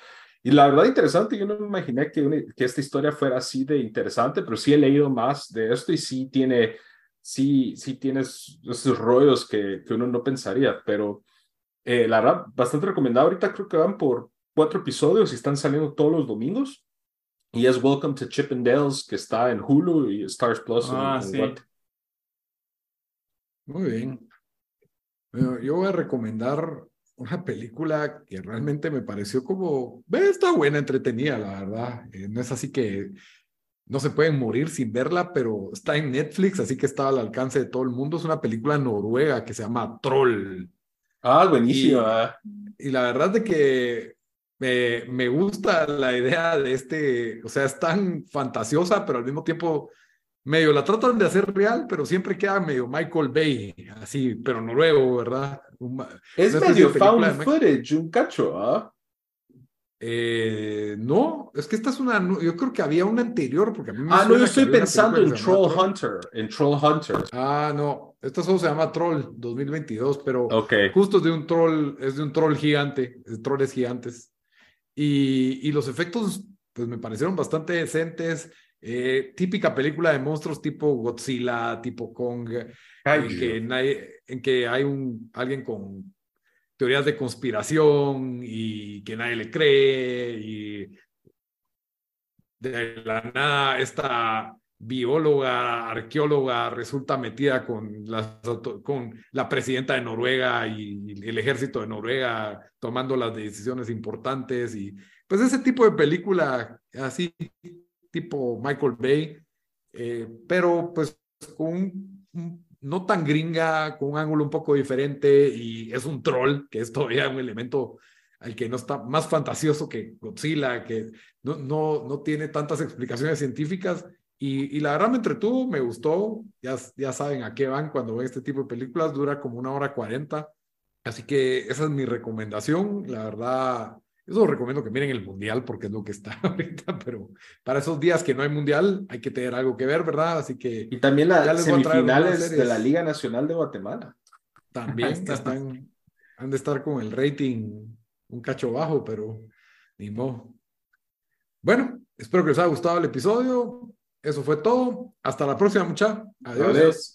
Speaker 3: Y la verdad interesante, yo no me imaginé que, que esta historia fuera así de interesante, pero sí he leído más de esto y sí tiene sí, sí tienes esos rollos que, que uno no pensaría, pero eh, la verdad, bastante recomendado. Ahorita creo que van por cuatro episodios y están saliendo todos los domingos. Y es Welcome to Chip and Dales, que está en Hulu y Stars Plus.
Speaker 2: Ah, sí.
Speaker 1: Muy bien. Bueno, yo voy a recomendar una película que realmente me pareció como, está buena, entretenida, la verdad. Eh, no es así que no se pueden morir sin verla, pero está en Netflix, así que está al alcance de todo el mundo. Es una película noruega que se llama Troll.
Speaker 3: Ah, buenísima.
Speaker 1: Y, la verdad de que me, me gusta la idea de este, o sea, es tan fantasiosa, pero al mismo tiempo medio la tratan de hacer real, pero siempre queda medio Michael Bay, así, pero noruego, ¿verdad?
Speaker 3: es medio found footage, un cacho, ¿ah?
Speaker 1: Eh, no, es que esta es una, yo creo que había una anterior, porque a mí
Speaker 3: Ah, no, yo estoy pensando en Troll Hunter, en Troll Hunter.
Speaker 1: Ah, no, esta solo se llama Troll 2022, pero justo es de un troll, es de un troll gigante, de trolls gigantes. Y, y los efectos, pues me parecieron bastante decentes. Eh, típica película de monstruos tipo Godzilla, tipo Kong, en, que en que hay un, alguien con teorías de conspiración y que nadie le cree y de la nada esta bióloga, arqueóloga resulta metida con, la presidenta de Noruega y el ejército de Noruega tomando las decisiones importantes y pues ese tipo de película así tipo Michael Bay, eh, pero pues con un no tan gringa, con un ángulo un poco diferente y es un troll, que es todavía un elemento al que no está más fantasioso que Godzilla, que no, no, no tiene tantas explicaciones científicas. Y, y, la verdad me entretuvo, me gustó. Ya, ya saben a qué van cuando ven este tipo de películas, dura como una hora cuarenta. Así que esa es mi recomendación. La verdad, eso recomiendo que miren el mundial porque es lo que está ahorita, pero para esos días que no hay mundial hay que tener algo que ver, ¿verdad? Así que...
Speaker 3: Y también las semifinales de la Liga Nacional de Guatemala.
Speaker 1: También están, han de estar con el rating un cacho bajo, pero ni modo. Bueno, espero que les haya gustado el episodio. Eso fue todo. Hasta la próxima, muchachos. Adiós.